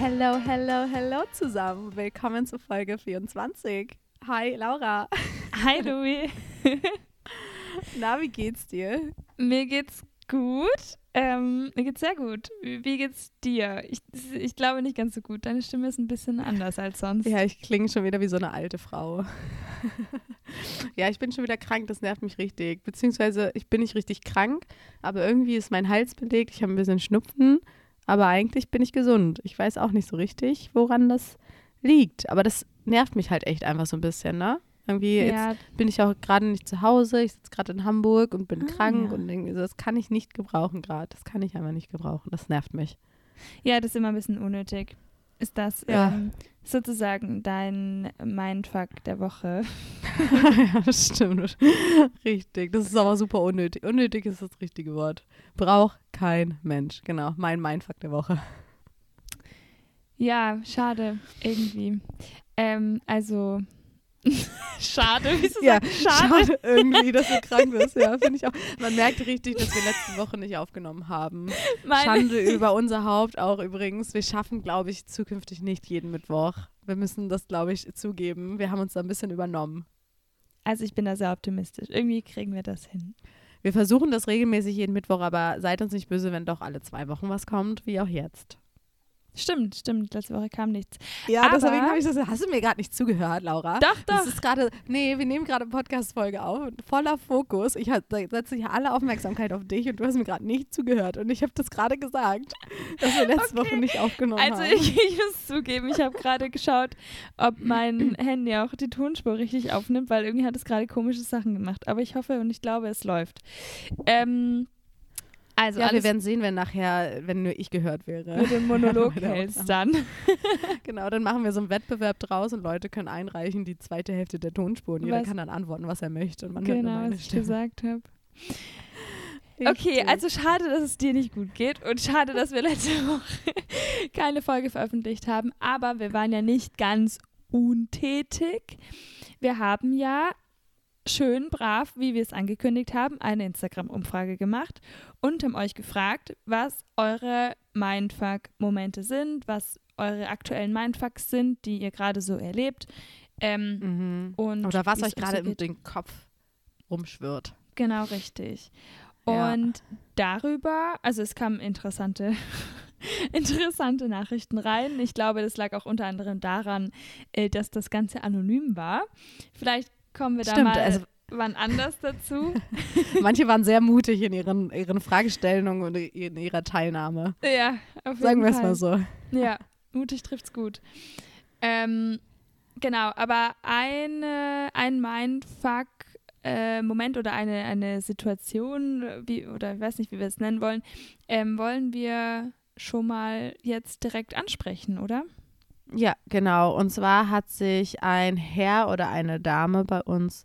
Hello, hello, hello zusammen. Willkommen zu Folge 24. Hi, Laura. Hi, Louis. Na, wie geht's dir? Mir geht's gut. Ähm, mir geht's sehr gut. Wie, geht's dir? Ich, ich glaube nicht ganz so gut. Deine Stimme ist ein bisschen anders als sonst. Ja, ich klinge schon wieder wie so eine alte Frau. ja, ich bin schon wieder krank, das nervt mich richtig. Beziehungsweise ich bin nicht richtig krank, aber irgendwie ist mein Hals belegt. Ich habe ein bisschen Schnupfen, aber eigentlich bin ich gesund. Ich weiß auch nicht so richtig, woran das liegt. Aber das nervt mich halt echt einfach so ein bisschen, ne? Irgendwie Ja. jetzt bin ich auch gerade nicht zu Hause. Ich sitze gerade in Hamburg und bin Ah, krank ja. und irgendwie so, das kann ich nicht gebrauchen gerade. Das kann ich einfach nicht gebrauchen. Das nervt mich. Ja, das ist immer ein bisschen unnötig. Ist das Ja. ähm, sozusagen dein Mindfuck der Woche? ja, das stimmt. Richtig. Das ist aber super unnötig. Unnötig ist das richtige Wort. Braucht kein Mensch. Genau. Mein Mindfuck der Woche. Ja, schade, irgendwie. Ähm, also, schade, wieso Ja, sagt schade? Schade irgendwie, dass du krank bist. Ja, finde ich auch. Man merkt richtig, dass wir letzte Woche nicht aufgenommen haben. Meine- Schande über unser Haupt auch übrigens. Wir schaffen, glaube ich, zukünftig nicht jeden Mittwoch. Wir müssen das, glaube ich, zugeben. Wir haben uns da ein bisschen übernommen. Also ich bin da sehr optimistisch. Irgendwie kriegen wir das hin. Wir versuchen das regelmäßig jeden Mittwoch, aber seid uns nicht böse, wenn doch alle zwei Wochen was kommt, wie auch jetzt. Stimmt, stimmt. Letzte Woche kam nichts. Ja, Aber- deswegen habe ich das. Hast du mir gerade nicht zugehört, Laura? Doch, Das doch. ist gerade. Nee, wir nehmen gerade eine Podcast-Folge auf. Voller Fokus. Ich setze hier alle Aufmerksamkeit auf dich und du hast mir gerade nicht zugehört. Und ich habe das gerade gesagt, dass wir letzte Woche nicht aufgenommen Also haben. ich, ich muss zugeben, ich habe gerade geschaut, ob mein Handy auch die Tonspur richtig aufnimmt, weil irgendwie hat es gerade komische Sachen gemacht. Aber ich hoffe und ich glaube, es läuft. Ähm, also ja, wir werden sehen, wenn nachher, wenn nur ich gehört wäre. mit dem Monolog hältst dann. Genau, dann machen wir so einen Wettbewerb draus und Leute können einreichen die zweite Hälfte der Tonspur und jeder Was- kann dann antworten, was er möchte. Und man hört nur Genau, meine was ich Stimme. gesagt habe. Okay, also schade, dass es dir nicht gut geht und schade, dass wir letzte Woche keine Folge veröffentlicht haben, aber wir waren ja nicht ganz untätig. Wir haben ja schön brav, wie wir es angekündigt haben, eine Instagram-Umfrage gemacht und haben euch gefragt, was eure Mindfuck-Momente sind, was eure aktuellen Mindfucks sind, die ihr gerade so erlebt. Ähm, Mhm. und Oder was euch gerade so in den Kopf rumschwirrt. Genau, richtig. Ja. Und darüber, also es kamen interessante, interessante Nachrichten rein. Ich glaube, das lag auch unter anderem daran, äh, dass das Ganze anonym war. Vielleicht kommen wir da Stimmt, mal also- wann anders dazu. Manche waren sehr mutig in ihren, ihren Fragestellungen und in ihrer Teilnahme. ja, auf Sagen jeden wir es mal so. Ja, mutig trifft's gut. Ähm, genau, aber eine, ein Mindfuck äh, Moment oder eine, eine Situation, wie, oder ich weiß nicht, wie wir es nennen wollen, ähm, wollen wir schon mal jetzt direkt ansprechen, oder? Ja, genau. Und zwar hat sich ein Herr oder eine Dame bei uns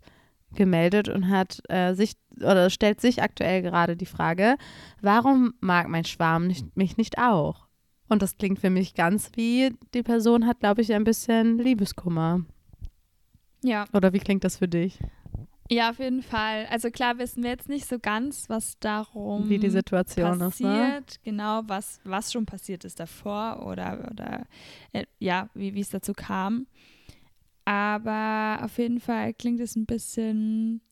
gemeldet und hat äh, sich oder stellt sich aktuell gerade die Frage, warum mag mein Schwarm nicht, mich nicht auch? Und das klingt für mich ganz wie, die Person hat, glaube ich, ein bisschen Liebeskummer. Ja. Oder wie klingt das für dich? Ja, auf jeden Fall. Also klar wissen wir jetzt nicht so ganz, was darum Wie die Situation ist, ne? passiert, genau, was, was schon passiert ist davor oder, oder äh, ja, wie wie es dazu kam. Aber auf jeden Fall klingt es ein bisschen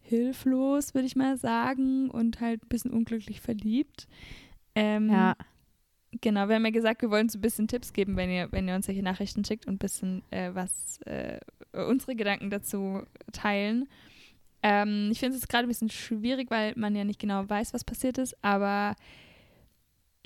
hilflos, würde ich mal sagen, und halt ein bisschen unglücklich verliebt. Ähm, Ja. Genau, wir haben ja gesagt, wir wollen so ein bisschen Tipps geben, wenn ihr, wenn ihr uns solche Nachrichten schickt und ein bisschen äh, was äh, unsere Gedanken dazu teilen. Ähm, ich finde es jetzt gerade ein bisschen schwierig, weil man ja nicht genau weiß, was passiert ist, aber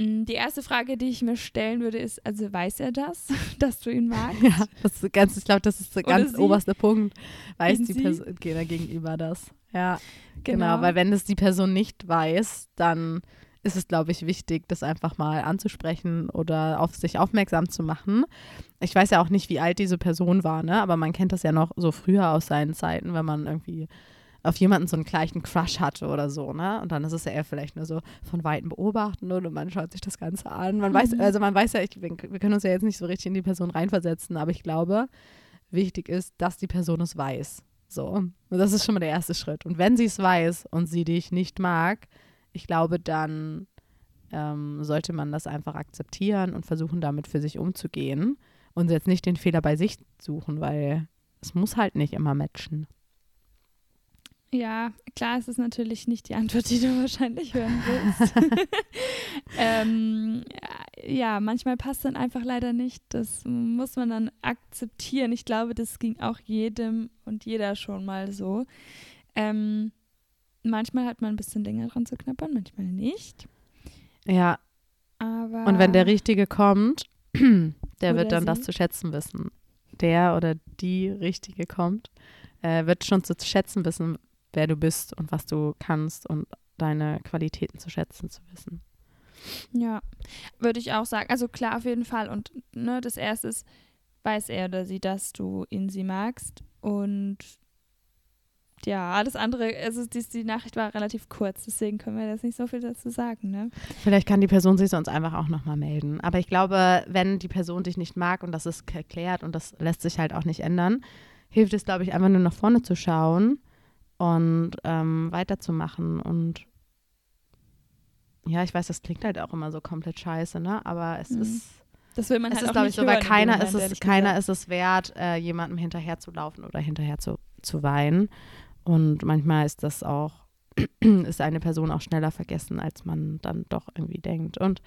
mh, die erste Frage, die ich mir stellen würde, ist, also weiß er das, dass du ihn magst? Ja, das ist ganz, ich glaube, das ist der ganz sie. oberste Punkt. Weiß die. Person gegenüber das. Ja, genau. Weil wenn es die Person nicht weiß, dann ist es, glaube ich, wichtig, das einfach mal anzusprechen oder auf sich aufmerksam zu machen. Ich weiß ja auch nicht, wie alt diese Person war, ne? aber man kennt das ja noch so früher aus seinen Zeiten, wenn man irgendwie auf jemanden so einen gleichen Crush hatte oder so, ne? Und dann ist es ja eher vielleicht nur so von Weitem beobachten und man schaut sich das Ganze an. Man weiß, Mhm. also man weiß ja, ich, wir können uns ja jetzt nicht so richtig in die Person reinversetzen, aber ich glaube, wichtig ist, dass die Person es weiß. So. Und das ist schon mal der erste Schritt. Und wenn sie es weiß und sie dich nicht mag, ich glaube, dann ähm, sollte man das einfach akzeptieren und versuchen, damit für sich umzugehen und jetzt nicht den Fehler bei sich suchen, weil es muss halt nicht immer matchen. Ja, klar, es ist natürlich nicht die Antwort, die du wahrscheinlich hören willst. ähm, ja, manchmal passt dann einfach leider nicht. Das muss man dann akzeptieren. Ich glaube, das ging auch jedem und jeder schon mal so. Ähm, manchmal hat man ein bisschen länger dran zu knappern, manchmal nicht. Ja. Aber und wenn der Richtige kommt, der wird dann sie. das zu schätzen wissen. Der oder die Richtige kommt, äh, wird schon zu schätzen wissen, wer du bist und was du kannst und deine Qualitäten zu schätzen zu wissen. Ja, würde ich auch sagen. Also klar, auf jeden Fall. Und ne, das erste ist, weiß er oder sie, dass du ihn sie magst. Und ja, alles andere, also die, die Nachricht war relativ kurz, deswegen können wir jetzt nicht so viel dazu sagen, ne? Vielleicht kann die Person sich sonst einfach auch nochmal melden. Aber ich glaube, wenn die Person dich nicht mag und das ist erklärt und das lässt sich halt auch nicht ändern, hilft es, glaube ich, einfach nur nach vorne zu schauen und ähm, weiterzumachen. Und ja, ich weiß, das klingt halt auch immer so komplett scheiße, ne? Aber es Mhm. ist, Das will man es halt ist, auch glaube ich, in dem keiner, ist es, keiner ist es wert, äh, jemandem hinterher zu laufen oder hinterher zu, zu weinen. Und manchmal ist das auch, ist eine Person auch schneller vergessen, als man dann doch irgendwie denkt. Und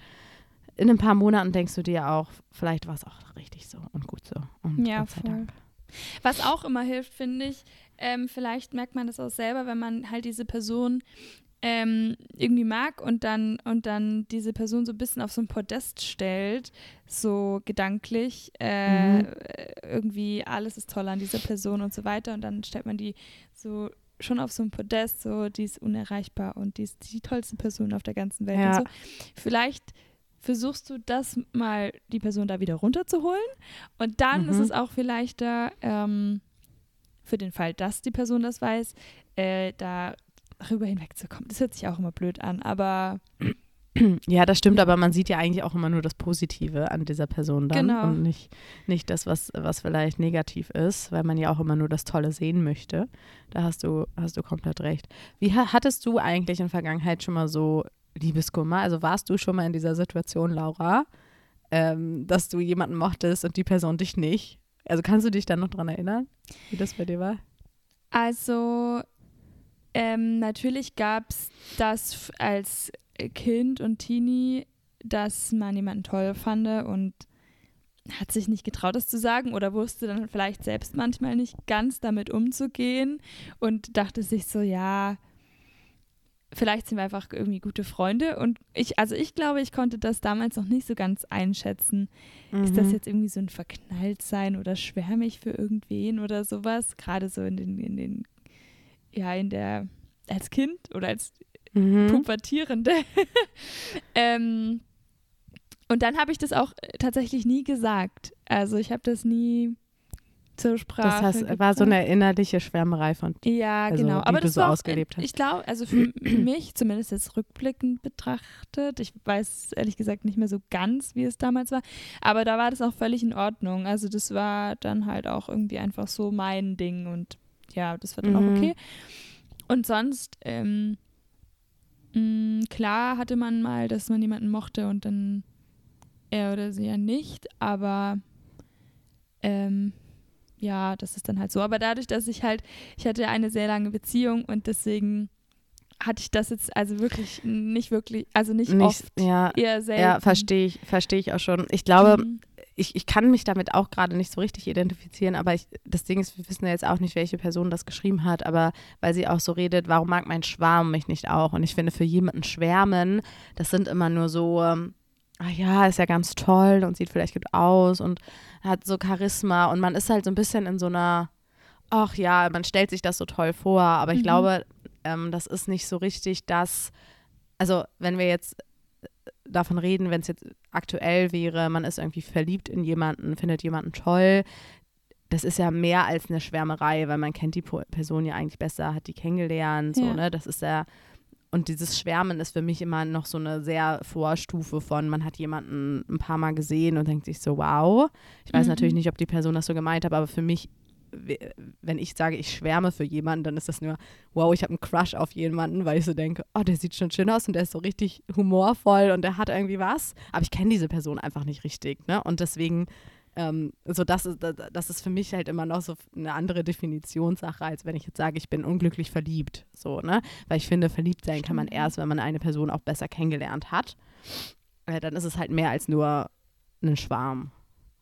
in ein paar Monaten denkst du dir auch, vielleicht war es auch richtig so und gut so. Und Ja, Gott sei voll. Dank. Was auch immer hilft, finde ich, ähm, vielleicht merkt man das auch selber, wenn man halt diese Person ähm, irgendwie mag und dann und dann diese Person so ein bisschen auf so ein Podest stellt, so gedanklich, äh, Mhm. irgendwie alles ist toll an dieser Person und so weiter und dann stellt man die so schon auf so ein Podest, so die ist unerreichbar und die ist die tollste Person auf der ganzen Welt Ja. und so. Vielleicht versuchst du das mal, die Person da wieder runterzuholen und dann Mhm. ist es auch vielleicht da, ähm, für den Fall, dass die Person das weiß, äh, da darüber hinwegzukommen. Das hört sich auch immer blöd an, aber Ja, das stimmt, aber man sieht ja eigentlich auch immer nur das Positive an dieser Person dann Genau. und nicht, nicht das, was, was vielleicht negativ ist, weil man ja auch immer nur das Tolle sehen möchte. Da hast du, hast du komplett recht. Wie ha- hattest du eigentlich in der Vergangenheit schon mal so Liebeskummer? Also warst du schon mal in dieser Situation, Laura, ähm, dass du jemanden mochtest und die Person dich nicht? Also kannst du dich dann noch dran erinnern, wie das bei dir war? Also, ähm, natürlich gab es das als Kind und Teenie, dass man jemanden toll fand und hat sich nicht getraut, das zu sagen oder wusste dann vielleicht selbst manchmal nicht ganz damit umzugehen und dachte sich so, ja, vielleicht sind wir einfach irgendwie gute Freunde und ich, also ich glaube, ich konnte das damals noch nicht so ganz einschätzen. Ist das Mhm. jetzt irgendwie so ein Verknalltsein oder schwärme ich für irgendwen oder sowas? Gerade so in den, in den, ja, in der, als Kind oder als Mhm. Pubertierende. ähm, und dann habe ich das auch äh, tatsächlich nie gesagt. Also ich habe das nie zur Sprache Das heißt, war so eine innerliche Schwärmerei von Ja, also, genau. die Aber du das so war auch, ausgelebt hast. Ich glaube, also für mich, zumindest jetzt rückblickend betrachtet, ich weiß ehrlich gesagt nicht mehr so ganz, wie es damals war, aber da war das auch völlig in Ordnung. Also das war dann halt auch irgendwie einfach so mein Ding und ja, das war dann Mhm. auch okay. Und sonst, ähm, mh, klar hatte man mal, dass man jemanden mochte und dann er oder sie ja nicht, aber ähm, ja, das ist dann halt so. Aber dadurch, dass ich halt, ich hatte eine sehr lange Beziehung und deswegen hatte ich das jetzt also wirklich nicht wirklich, also nicht, nicht, oft, ja, eher selten. ja, verstehe ich, verstehe ich auch schon. Ich glaube, Mhm. ich, ich kann mich damit auch gerade nicht so richtig identifizieren, aber ich, das Ding ist, wir wissen ja jetzt auch nicht, welche Person das geschrieben hat, aber weil sie auch so redet, warum mag mein Schwarm mich nicht auch? Und ich finde, für jemanden schwärmen, das sind immer nur so, ähm, ah ja, ist ja ganz toll und sieht vielleicht gut aus und hat so Charisma und man ist halt so ein bisschen in so einer, ach ja, man stellt sich das so toll vor, aber ich Mhm. glaube, ähm, das ist nicht so richtig das, also wenn wir jetzt davon reden, wenn es jetzt aktuell wäre, man ist irgendwie verliebt in jemanden, findet jemanden toll. Das ist ja mehr als eine Schwärmerei, weil man kennt die Person ja eigentlich besser, hat die kennengelernt, so, Ja. ne? Das ist ja, und dieses Schwärmen ist für mich immer noch so eine sehr Vorstufe von, man hat jemanden ein paar Mal gesehen und denkt sich so, wow. Ich weiß Mhm. natürlich nicht, ob die Person das so gemeint hat, aber für mich wenn ich sage, ich schwärme für jemanden, dann ist das nur, wow, ich habe einen Crush auf jemanden, weil ich so denke, oh, der sieht schon schön aus und der ist so richtig humorvoll und der hat irgendwie was. Aber ich kenne diese Person einfach nicht richtig. Ne? Und deswegen, ähm, so das ist, das ist für mich halt immer noch so eine andere Definitionssache, als wenn ich jetzt sage, ich bin unglücklich verliebt. So, ne? Weil ich finde, verliebt sein kann man erst, wenn man eine Person auch besser kennengelernt hat. Äh, dann ist es halt mehr als nur ein Schwarm.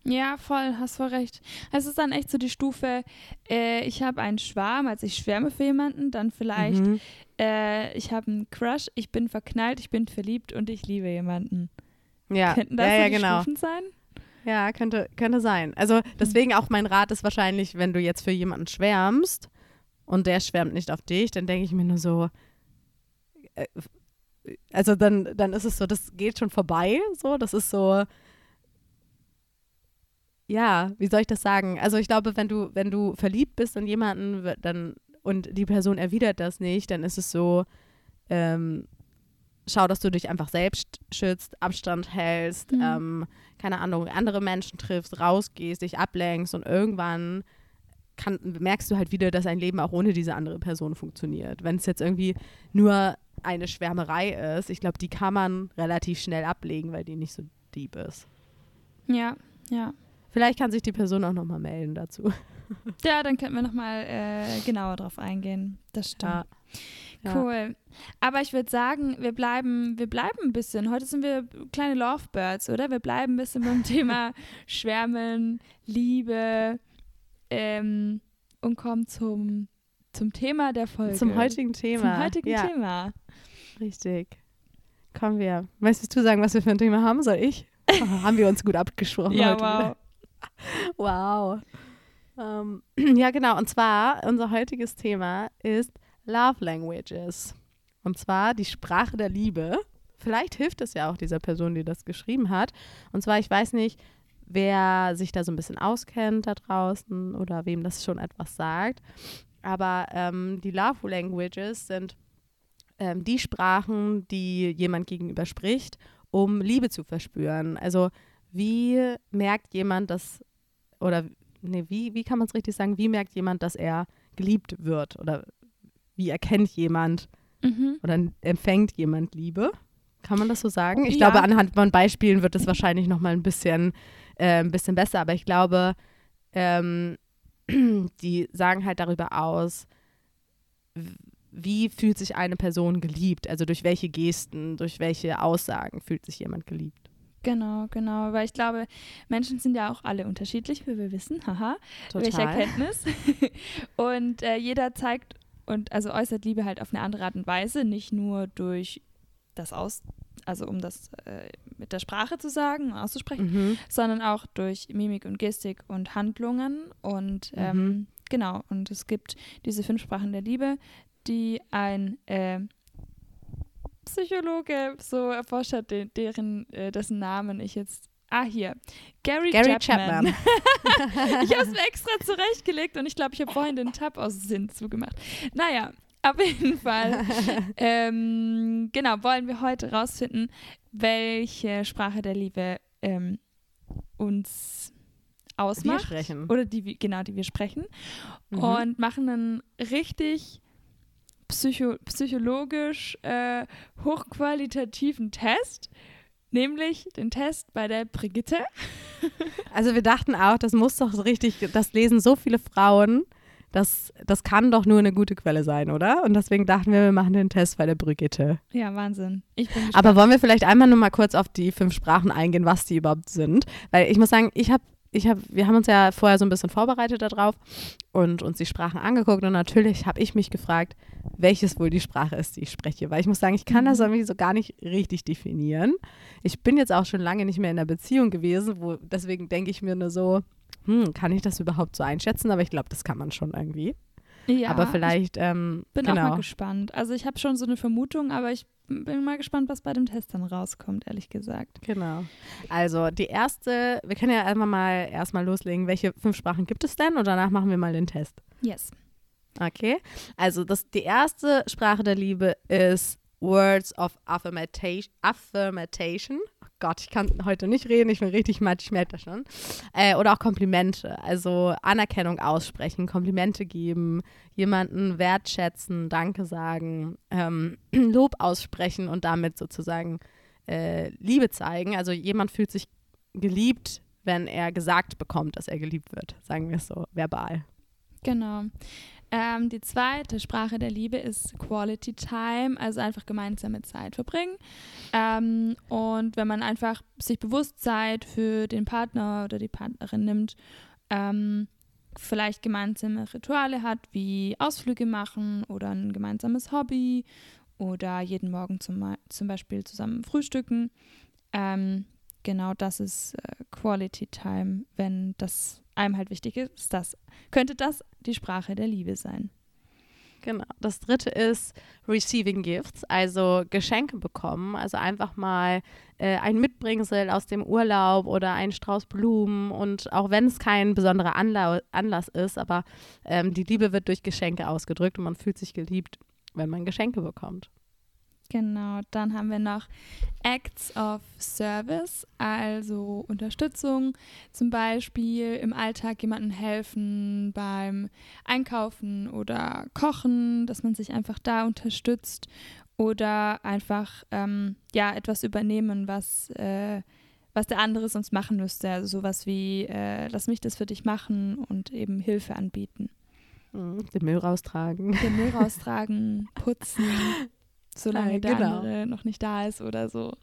Ja, voll, hast voll recht. Es ist dann echt so die Stufe, äh, ich habe einen Schwarm, also ich schwärme für jemanden, dann vielleicht, mhm. äh, ich habe einen Crush, ich bin verknallt, ich bin verliebt und ich liebe jemanden. Ja, Könnten das ja, ja, ja, genau. Stufen sein? Ja, könnte, könnte sein. Also deswegen auch mein Rat ist wahrscheinlich, wenn du jetzt für jemanden schwärmst und der schwärmt nicht auf dich, dann denke ich mir nur so, äh, also dann, dann ist es so, das geht schon vorbei, so, das ist so, ja, wie soll ich das sagen? Also ich glaube, wenn du, wenn du verliebt bist in jemanden, dann und die Person erwidert das nicht, dann ist es so, ähm, schau, dass du dich einfach selbst schützt, Abstand hältst, mhm. ähm, keine Ahnung, andere Menschen triffst, rausgehst, dich ablenkst und irgendwann kann, merkst du halt wieder, dass ein Leben auch ohne diese andere Person funktioniert. Wenn es jetzt irgendwie nur eine Schwärmerei ist, ich glaube, die kann man relativ schnell ablegen, weil die nicht so deep ist. Ja, ja. Vielleicht kann sich die Person auch nochmal melden dazu. Ja, dann könnten wir nochmal äh, genauer drauf eingehen. Das stimmt. Ja. Cool. Aber ich würde sagen, wir bleiben, wir bleiben ein bisschen. Heute sind wir kleine Lovebirds, oder? Wir bleiben ein bisschen beim Thema Schwärmen, Liebe ähm, und kommen zum, zum Thema der Folge. Zum heutigen Thema. Zum heutigen ja. Thema. Richtig. Kommen wir. Möchtest du sagen, was wir für ein Thema haben? Soll ich? Oh, haben wir uns gut abgesprochen ja, heute. Wow. Wow. Ähm, ja, genau. Und zwar, unser heutiges Thema ist Love Languages. Und zwar die Sprache der Liebe. Vielleicht hilft es ja auch dieser Person, die das geschrieben hat. Und zwar, ich weiß nicht, wer sich da so ein bisschen auskennt da draußen oder wem das schon etwas sagt. Aber ähm, die Love Languages sind ähm, die Sprachen, die jemand gegenüber spricht, um Liebe zu verspüren. Also wie merkt jemand, dass, oder nee, wie, wie kann man es richtig sagen, wie merkt jemand, dass er geliebt wird? Oder wie erkennt jemand mhm. oder empfängt jemand Liebe? Kann man das so sagen? Ich ja. glaube, anhand von Beispielen wird es wahrscheinlich nochmal ein bisschen, äh, ein bisschen besser, aber ich glaube, ähm, die sagen halt darüber aus, wie fühlt sich eine Person geliebt? Also durch welche Gesten, durch welche Aussagen fühlt sich jemand geliebt? Genau, genau. Weil ich glaube, Menschen sind ja auch alle unterschiedlich, wie wir wissen. Haha. Total. Welche Erkenntnis. und äh, jeder zeigt und also äußert Liebe halt auf eine andere Art und Weise, nicht nur durch das Aus, also um das äh, mit der Sprache zu sagen, auszusprechen, mhm. sondern auch durch Mimik und Gestik und Handlungen. Und ähm, mhm. genau, und es gibt diese fünf Sprachen der Liebe, die ein äh, Psychologe so erforscht hat, deren, äh, dessen Namen ich jetzt. Ah, hier. Gary, Gary Chapman. Chapman. ich habe es mir extra zurechtgelegt und ich glaube, ich habe vorhin den Tab aus Sinn zugemacht. Naja, auf jeden Fall. ähm, genau, wollen wir heute rausfinden, welche Sprache der Liebe ähm, uns ausmacht. Wir sprechen. Oder die, genau, die wir sprechen. Mhm. Und machen einen richtig psycho psychologisch äh, hochqualitativen Test, nämlich den Test bei der Brigitte. Also wir dachten auch, das muss doch richtig, das lesen so viele Frauen, das, das kann doch nur eine gute Quelle sein, oder? Und deswegen dachten wir, wir machen den Test bei der Brigitte. Ja, Wahnsinn. Ich bin Aber wollen wir vielleicht einmal nur mal kurz auf die fünf Sprachen eingehen, was die überhaupt sind? Weil ich muss sagen, ich habe ich habe, wir haben uns ja vorher so ein bisschen vorbereitet darauf und uns die Sprachen angeguckt und natürlich habe ich mich gefragt, welches wohl die Sprache ist, die ich spreche. Weil ich muss sagen, ich kann das mhm. irgendwie so gar nicht richtig definieren. Ich bin jetzt auch schon lange nicht mehr in einer Beziehung gewesen, wo deswegen denke ich mir nur so, hm, kann ich das überhaupt so einschätzen? Aber ich glaube, das kann man schon irgendwie. Ja, aber vielleicht. Ähm, bin genau. auch mal gespannt. Also ich habe schon so eine Vermutung, aber ich bin mal gespannt, was bei dem Test dann rauskommt, ehrlich gesagt. Genau. Also die erste, wir können ja einmal mal erstmal loslegen, welche fünf Sprachen gibt es denn und danach machen wir mal den Test. Yes. Okay. Also das, die erste Sprache der Liebe ist Words of Affirmation. Affirmation. Gott, ich kann heute nicht reden, ich bin richtig matt, ich merke das schon. Äh, oder auch Komplimente, also Anerkennung aussprechen, Komplimente geben, jemanden wertschätzen, Danke sagen, ähm, Lob aussprechen und damit sozusagen äh, Liebe zeigen. Also jemand fühlt sich geliebt, wenn er gesagt bekommt, dass er geliebt wird, sagen wir es so, verbal. Genau. Ähm, die zweite Sprache der Liebe ist Quality Time, also einfach gemeinsame Zeit verbringen. Ähm, und wenn man einfach sich bewusst Zeit für den Partner oder die Partnerin nimmt, ähm, vielleicht gemeinsame Rituale hat, wie Ausflüge machen oder ein gemeinsames Hobby oder jeden Morgen zum, zum Beispiel zusammen frühstücken. Ähm, genau das ist äh, Quality Time, wenn das einem halt wichtig ist, das könnte das die Sprache der Liebe sein. Genau. Das dritte ist Receiving Gifts, also Geschenke bekommen. Also einfach mal äh, ein Mitbringsel aus dem Urlaub oder ein Strauß Blumen. Und auch wenn es kein besonderer Anla Anlass ist, aber ähm, die Liebe wird durch Geschenke ausgedrückt und man fühlt sich geliebt, wenn man Geschenke bekommt. Genau, dann haben wir noch Acts of Service, also Unterstützung, zum Beispiel im Alltag jemandem helfen beim Einkaufen oder Kochen, dass man sich einfach da unterstützt oder einfach ähm, ja etwas übernehmen, was äh, was der andere sonst machen müsste, also sowas wie äh, lass mich das für dich machen und eben Hilfe anbieten. Mhm, den Müll raustragen. Den Müll raustragen, putzen solange äh, genau. der andere noch nicht da ist oder so.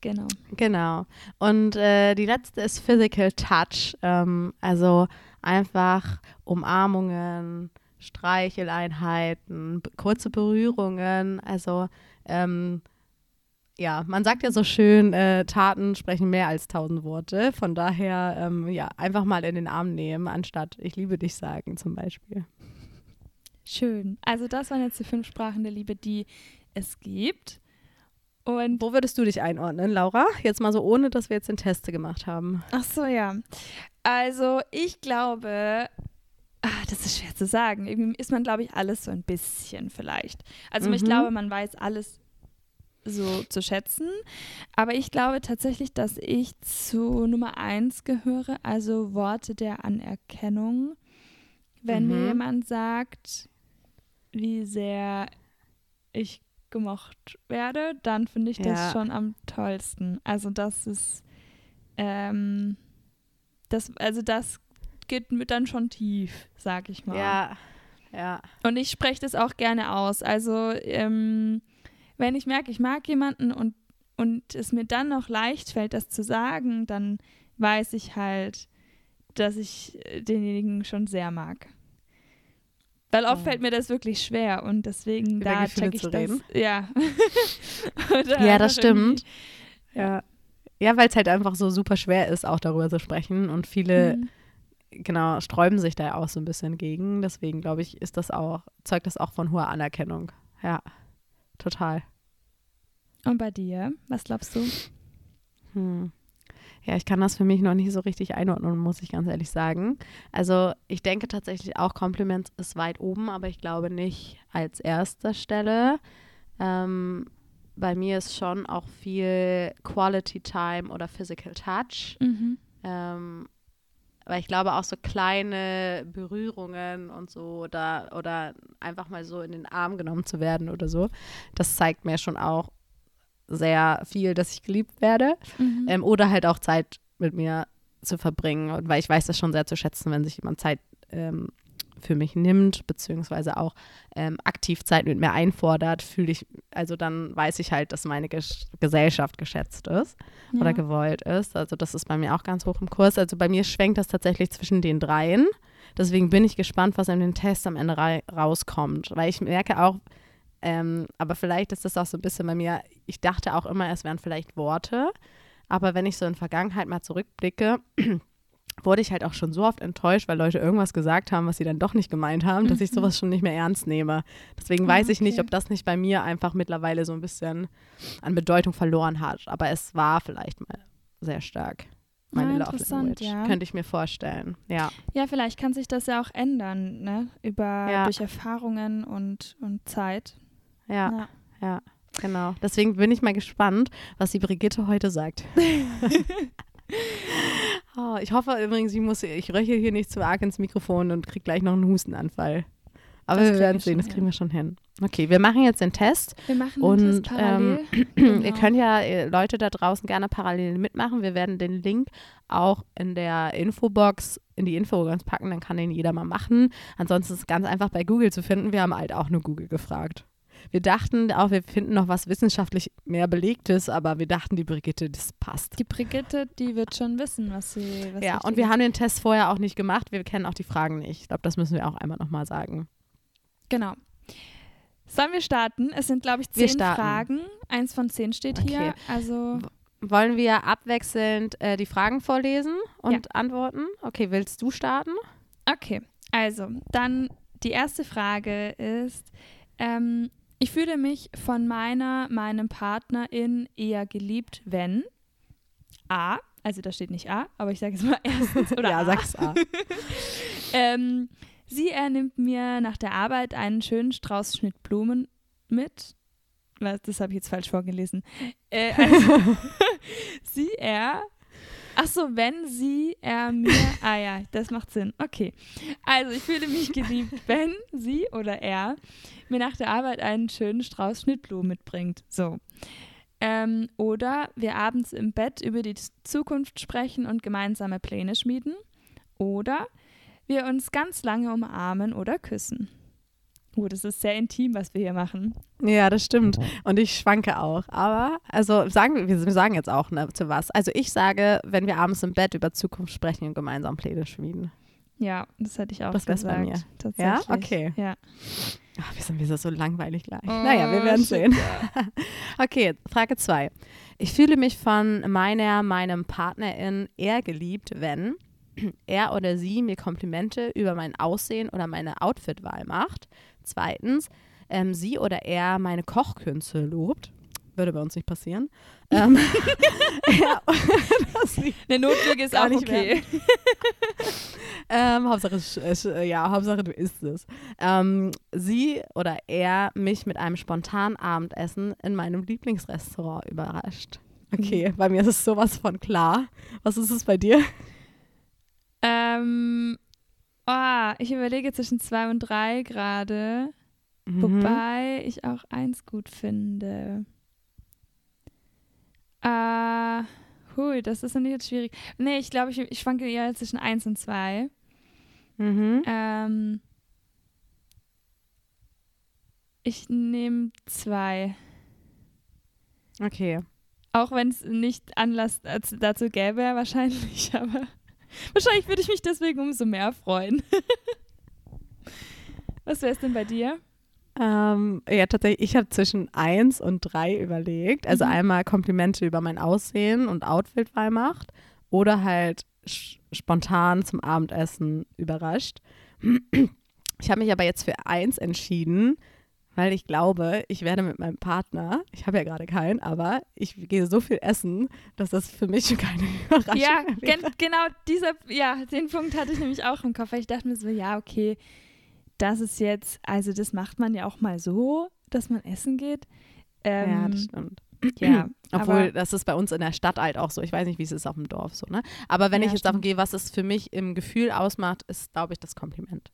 Genau. Genau. Und äh, die letzte ist Physical Touch. Ähm, also einfach Umarmungen, Streicheleinheiten, kurze Berührungen. Also ähm, ja, man sagt ja so schön, äh, Taten sprechen mehr als tausend Worte. Von daher, ähm, ja, einfach mal in den Arm nehmen, anstatt ich liebe dich sagen zum Beispiel. Schön. Also das waren jetzt die fünf Sprachen der Liebe, die es gibt. Und wo würdest du dich einordnen, Laura? Jetzt mal so, ohne dass wir jetzt den Teste gemacht haben. Ach so, ja. Also, ich glaube, ach, das ist schwer zu sagen. Irgendwie ist man, glaube ich, alles so ein bisschen vielleicht. Also, mhm. ich glaube, man weiß alles so zu schätzen. Aber ich glaube tatsächlich, dass ich zu Nummer eins gehöre, also Worte der Anerkennung. Wenn mhm. mir jemand sagt, wie sehr ich gemocht werde, dann finde ich das ja. schon am tollsten. Also das ist, ähm, das, also das geht mir dann schon tief, sag ich mal. Ja, ja. Und ich spreche das auch gerne aus. Also ähm, wenn ich merke, ich mag jemanden und, und es mir dann noch leicht fällt, das zu sagen, dann weiß ich halt, dass ich denjenigen schon sehr mag. Weil oft fällt mir das wirklich schwer und deswegen Über da check ich das. Reden. Ja. ja, das stimmt. Ja, ja weil es halt einfach so super schwer ist, auch darüber zu sprechen und viele, mhm. genau, sträuben sich da auch so ein bisschen gegen. Deswegen glaube ich, ist das auch, zeugt das auch von hoher Anerkennung. Ja, total. Und bei dir, was glaubst du? Hm. Ja, ich kann das für mich noch nicht so richtig einordnen, muss ich ganz ehrlich sagen. Also ich denke tatsächlich auch, Compliments ist weit oben, aber ich glaube nicht als erster Stelle. Ähm, bei mir ist schon auch viel Quality Time oder Physical Touch. Mhm. Ähm, weil ich glaube auch so kleine Berührungen und so oder, oder einfach mal so in den Arm genommen zu werden oder so, das zeigt mir schon auch, sehr viel, dass ich geliebt werde. Mhm. Ähm, oder halt auch Zeit mit mir zu verbringen. Und weil ich weiß das schon sehr zu schätzen, wenn sich jemand Zeit ähm, für mich nimmt, beziehungsweise auch ähm, aktiv Zeit mit mir einfordert, fühle ich, also dann weiß ich halt, dass meine Ges Gesellschaft geschätzt ist ja. oder gewollt ist. Also das ist bei mir auch ganz hoch im Kurs. Also bei mir schwenkt das tatsächlich zwischen den dreien. Deswegen bin ich gespannt, was in den Tests am Ende rauskommt. Weil ich merke auch, ähm, aber vielleicht ist das auch so ein bisschen bei mir, ich dachte auch immer, es wären vielleicht Worte. Aber wenn ich so in Vergangenheit mal zurückblicke, wurde ich halt auch schon so oft enttäuscht, weil Leute irgendwas gesagt haben, was sie dann doch nicht gemeint haben, mhm. dass ich sowas schon nicht mehr ernst nehme. Deswegen ah, weiß ich nicht, ob das nicht bei mir einfach mittlerweile so ein bisschen an Bedeutung verloren hat. Aber es war vielleicht mal sehr stark. Meine ja, Love Language. Ja. Könnte ich mir vorstellen. Ja. Ja, vielleicht kann sich das ja auch ändern, ne? Über ja. durch Erfahrungen und, und Zeit. Ja, ja. Genau. Deswegen bin ich mal gespannt, was die Brigitte heute sagt. oh, ich hoffe übrigens, ich, muss, ich röche hier nicht zu arg ins Mikrofon und kriege gleich noch einen Hustenanfall. Aber das wir werden sehen, das kriegen wir schon hin. Okay, wir machen jetzt den Test. Wir machen und, den Test parallel. Ähm, genau. Ihr könnt ja äh, Leute da draußen gerne parallel mitmachen. Wir werden den Link auch in der Infobox, in die Infobox packen, dann kann den jeder mal machen. Ansonsten ist es ganz einfach bei Google zu finden. Wir haben halt auch nur Google gefragt. Wir dachten auch, wir finden noch was wissenschaftlich mehr Belegtes, aber wir dachten, die Brigitte, das passt. Die Brigitte, die wird schon wissen, was sie. Was ja, und wir haben den Test vorher auch nicht gemacht. Wir kennen auch die Fragen nicht. Ich glaube, das müssen wir auch einmal nochmal sagen. Genau. Sollen wir starten? Es sind, glaube ich, zehn Fragen. Eins von zehn steht okay. hier. Also. Wollen wir abwechselnd äh, die Fragen vorlesen und ja. antworten? Okay, willst du starten? Okay, also dann die erste Frage ist, ähm, ich fühle mich von meiner, meinem Partnerin eher geliebt, wenn A, also da steht nicht A, aber ich sage es mal erstens oder Ja, A. sag's A. ähm, Sie, er nimmt mir nach der Arbeit einen schönen Strauß Schnittblumen mit. Was, das habe ich jetzt falsch vorgelesen. Äh, also, sie, er. Ach so, wenn sie, er mir. Ah ja, das macht Sinn. Okay. Also, ich fühle mich geliebt, wenn sie oder er mir nach der Arbeit einen schönen Strauß Schnittblumen mitbringt. So. Ähm, oder wir abends im Bett über die Zukunft sprechen und gemeinsame Pläne schmieden. Oder wir uns ganz lange umarmen oder küssen. Oh, das ist sehr intim, was wir hier machen. Ja, das stimmt. Und ich schwanke auch. Aber, also sagen wir, wir sagen jetzt auch ne, zu was. Also ich sage, wenn wir abends im Bett über Zukunft sprechen und gemeinsam Pläne schmieden. Ja, das hätte ich auch das gesagt. bei mir. Tatsächlich. Ja, okay. Ja. Ach, wir sind wieder so langweilig gleich. Oh, naja, wir werden sehen. okay, Frage 2. Ich fühle mich von meiner, meinem Partnerin eher geliebt, wenn er oder sie mir Komplimente über mein Aussehen oder meine Outfitwahl macht. Zweitens, ähm, sie oder er meine Kochkünste lobt. Würde bei uns nicht passieren. ähm, ja, Eine Notlüge ist auch okay. ähm, Hauptsache, ja, Hauptsache du isst es. Ähm, sie oder er mich mit einem spontanen Abendessen in meinem Lieblingsrestaurant überrascht. Okay, mhm. bei mir ist es sowas von klar. Was ist es bei dir? Ähm, oh, ich überlege zwischen zwei und drei gerade. Mhm. Wobei ich auch eins gut finde. Äh, hui, das ist nicht jetzt schwierig. Nee, ich glaube, ich, ich schwanke eher zwischen eins und zwei. Mhm. Ähm, ich nehme zwei. Okay. Auch wenn es nicht Anlass dazu gäbe, wahrscheinlich, aber. Wahrscheinlich würde ich mich deswegen umso mehr freuen. Was wäre es denn bei dir? Ähm, ja, tatsächlich, ich habe zwischen eins und drei überlegt. Also mhm. einmal Komplimente über mein Aussehen und Outfitwahl macht oder halt spontan zum Abendessen überrascht. Ich habe mich aber jetzt für eins entschieden, weil ich glaube, ich werde mit meinem Partner, ich habe ja gerade keinen, aber ich gehe so viel essen, dass das für mich keine Überraschung ja, ist. Ja, gen genau dieser, ja, den Punkt hatte ich nämlich auch im Kopf. Weil ich dachte mir so, ja, okay, das ist jetzt, also das macht man ja auch mal so, dass man essen geht. Ähm, ja, das stimmt. Ja, obwohl das ist bei uns in der Stadt halt auch so. Ich weiß nicht, wie es ist auf dem Dorf so, ne? Aber wenn ja, ich jetzt stimmt. davon gehe, was es für mich im Gefühl ausmacht, ist, glaube ich, das Kompliment.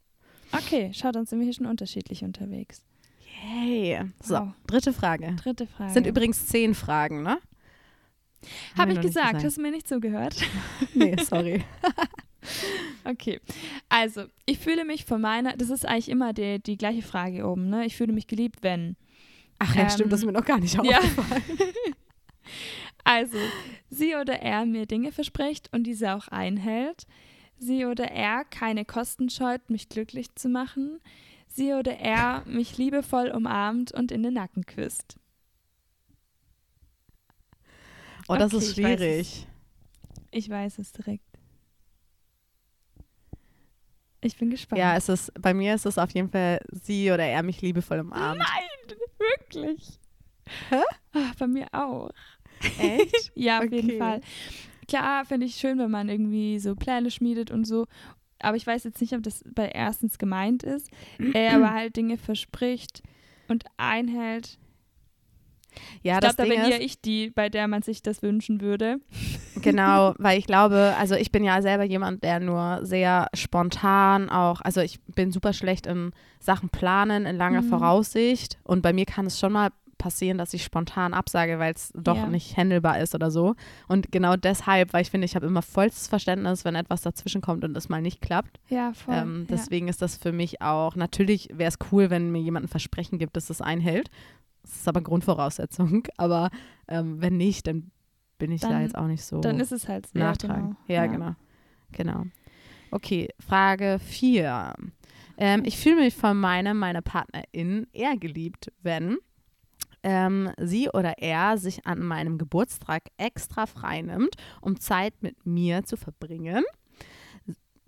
Okay, schaut, dann sind wir hier schon unterschiedlich unterwegs. Yay. So, wow. dritte Frage. Dritte Frage. Sind übrigens zehn Fragen, ne? Habe ich gesagt, gesagt, hast du mir nicht zugehört? nee, sorry. okay, also ich fühle mich von meiner, das ist eigentlich immer die, die gleiche Frage oben, ne? Ich fühle mich geliebt, wenn. Ach ja, ähm, stimmt, das ist mir noch gar nicht aufgefallen. Ja. also, sie oder er mir Dinge verspricht und diese auch einhält. Sie oder er keine Kosten scheut, mich glücklich zu machen sie oder er mich liebevoll umarmt und in den Nacken küsst. Oh, das okay, ist schwierig. Ich weiß, es, ich weiß es direkt. Ich bin gespannt. Ja, es ist, bei mir ist es auf jeden Fall sie oder er mich liebevoll umarmt. Nein, wirklich. Hä? Ach, bei mir auch. Echt? ja, auf okay. jeden Fall. Klar, finde ich schön, wenn man irgendwie so Pläne schmiedet und so aber ich weiß jetzt nicht, ob das bei erstens gemeint ist, er aber halt Dinge verspricht und einhält. Ja, ich das glaube, da Ding bin eher ich die, bei der man sich das wünschen würde. Genau, weil ich glaube, also ich bin ja selber jemand, der nur sehr spontan auch, also ich bin super schlecht in Sachen planen, in langer Mhm. Voraussicht und bei mir kann es schon mal passieren, dass ich spontan absage, weil es doch Ja. nicht handelbar ist oder so. Und genau deshalb, weil ich finde, ich habe immer vollstes Verständnis, wenn etwas dazwischen kommt und es mal nicht klappt. Ja, voll. Ähm, deswegen ist das für mich auch, natürlich wäre es cool, wenn mir jemand ein Versprechen gibt, dass es einhält. Das ist aber Grundvoraussetzung. Aber ähm, wenn nicht, dann bin ich da Dann- jetzt auch nicht so ja. Dann ist es halt ja, nachtragen. genau. Ja, genau. Genau. Okay, Frage 4. Ähm, ich fühle mich von meinem, meiner Partnerin eher geliebt, wenn ähm, sie oder er sich an meinem Geburtstag extra frei nimmt, um Zeit mit mir zu verbringen.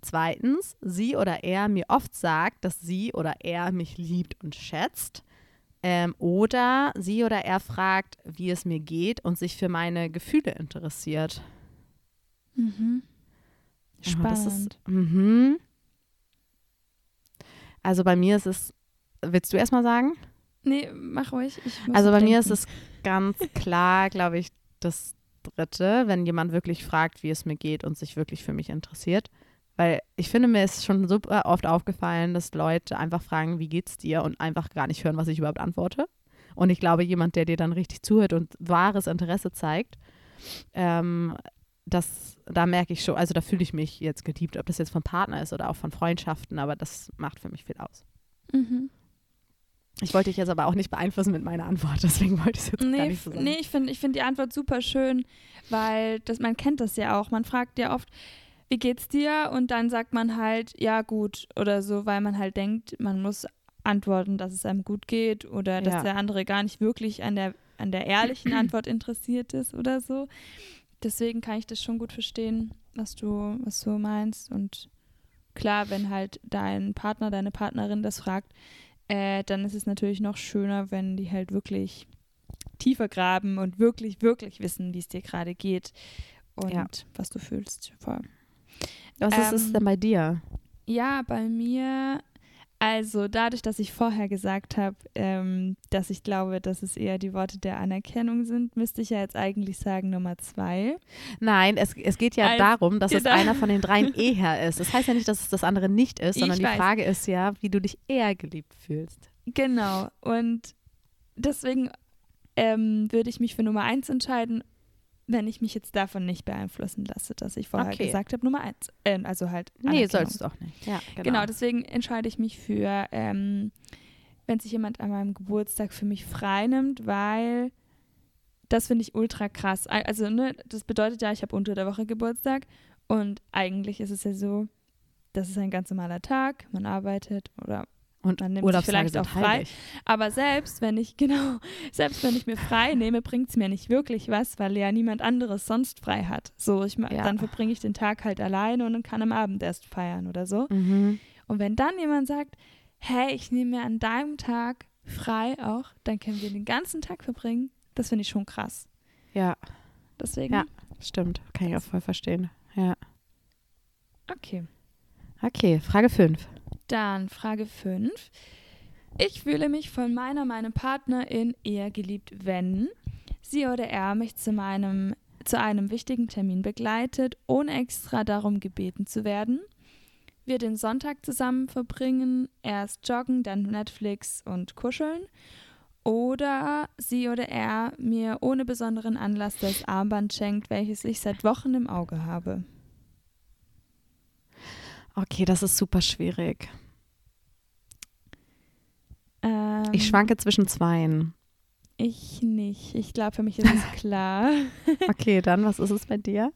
Zweitens, sie oder er mir oft sagt, dass sie oder er mich liebt und schätzt. Ähm, oder sie oder er fragt, wie es mir geht und sich für meine Gefühle interessiert. Mhm. Spannend. ist, mhm. Also bei mir ist es, willst du erstmal sagen? Nee, mach ruhig. Also bei denken. mir ist es ganz klar, glaube ich, das Dritte, wenn jemand wirklich fragt, wie es mir geht und sich wirklich für mich interessiert. Weil ich finde, mir ist schon super oft aufgefallen, dass Leute einfach fragen, wie geht's dir und einfach gar nicht hören, was ich überhaupt antworte. Und ich glaube, jemand, der dir dann richtig zuhört und wahres Interesse zeigt, ähm, das, da merke ich schon, also da fühle ich mich jetzt geliebt, ob das jetzt vom Partner ist oder auch von Freundschaften, aber das macht für mich viel aus. Mhm. Ich wollte dich jetzt aber auch nicht beeinflussen mit meiner Antwort, deswegen wollte ich es jetzt gar Nee, nicht so sagen. nee, ich finde ich find die Antwort super schön, weil das, man kennt das ja auch. Man fragt ja oft, wie geht's dir? Und dann sagt man halt, ja, gut oder so, weil man halt denkt, man muss antworten, dass es einem gut geht oder dass Ja. der andere gar nicht wirklich an der, an der ehrlichen Antwort interessiert ist oder so. Deswegen kann ich das schon gut verstehen, was du, was du meinst. Und klar, wenn halt dein Partner, deine Partnerin das fragt, äh, dann ist es natürlich noch schöner, wenn die halt wirklich tiefer graben und wirklich, wirklich wissen, wie es dir gerade geht und Ja. was du fühlst. Voll. Was ist es Ähm, denn bei dir? Ja, bei mir, also dadurch, dass ich vorher gesagt habe, ähm, dass ich glaube, dass es eher die Worte der Anerkennung sind, müsste ich ja jetzt eigentlich sagen Nummer zwei. Nein, es, es geht ja Als- darum, dass es genau. einer von den dreien eher ist. Das heißt ja nicht, dass es das andere nicht ist, sondern Ich die weiß. Frage ist ja, wie du dich eher geliebt fühlst. Genau. Und deswegen ähm, würde ich mich für Nummer eins entscheiden, wenn ich mich jetzt davon nicht beeinflussen lasse, dass ich vorher Okay. gesagt habe, Nummer eins. Ähm, also halt. Nee, sollst du auch nicht. Ja, genau. Genau, deswegen entscheide ich mich für, ähm, wenn sich jemand an meinem Geburtstag für mich frei nimmt, weil das finde ich ultra krass. Al- Also, ne, das bedeutet ja, ich habe unter der Woche Geburtstag und eigentlich ist es ja so, das ist ein ganz normaler Tag, man arbeitet oder Und man nimmt sich vielleicht auch frei. heilig. aber selbst wenn ich, genau, selbst wenn ich mir frei nehme, bringt es mir nicht wirklich was, weil ja niemand anderes sonst frei hat. So, ich, Ja. dann verbringe ich den Tag halt alleine und kann am Abend erst feiern oder so. Mhm. Und wenn dann jemand sagt, hey, ich nehme mir an deinem Tag frei auch, dann können wir den ganzen Tag verbringen. Das finde ich schon krass. Ja, Deswegen, Ja. stimmt. Kann ich auch voll verstehen. Ja. okay. Okay, Frage 5. Dann Frage 5. Ich fühle mich von meiner, meinem Partnerin eher geliebt, wenn sie oder er mich zu meinem zu einem wichtigen Termin begleitet, ohne extra darum gebeten zu werden. Wir den Sonntag zusammen verbringen, erst joggen, dann Netflix und kuscheln. Oder sie oder er mir ohne besonderen Anlass das Armband schenkt, welches ich seit Wochen im Auge habe. Okay, das ist super schwierig. Ähm, Ich schwanke zwischen zweien. Ich nicht. Ich glaube, für mich ist es klar. Okay, dann, was ist es bei dir?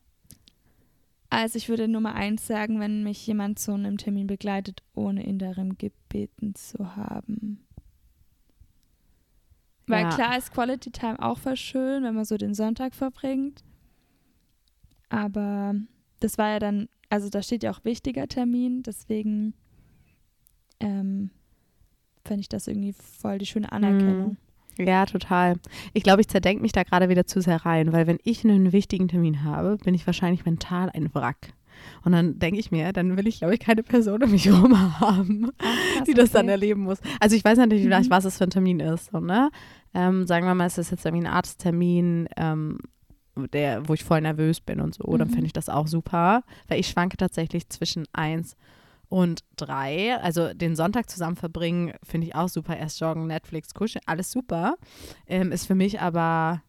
Also ich würde Nummer eins sagen, wenn mich jemand zu einem Termin begleitet, ohne ihn darum gebeten zu haben. Weil Ja. klar ist Quality Time auch voll schön, wenn man so den Sonntag verbringt. Aber das war ja dann, also da steht ja auch wichtiger Termin, deswegen ähm, fände ich das irgendwie voll die schöne Anerkennung. Ja, total. Ich glaube, ich zerdenke mich da gerade wieder zu sehr rein, weil wenn ich einen wichtigen Termin habe, bin ich wahrscheinlich mental ein Wrack. Und dann denke ich mir, dann will ich, glaube ich, keine Person um mich herum haben, Ach, krass, die das dann okay. erleben muss. Also ich weiß natürlich Mhm. vielleicht, was es für ein Termin ist, so, ne? Ähm, sagen wir mal, es ist jetzt irgendwie ein Arzttermin, ähm, der, wo ich voll nervös bin und so, mhm. dann finde ich das auch super, weil ich schwanke tatsächlich zwischen eins und drei. Also den Sonntag zusammen verbringen, finde ich auch super. Erst joggen, Netflix, kuscheln, alles super. Ähm, ist für mich aber,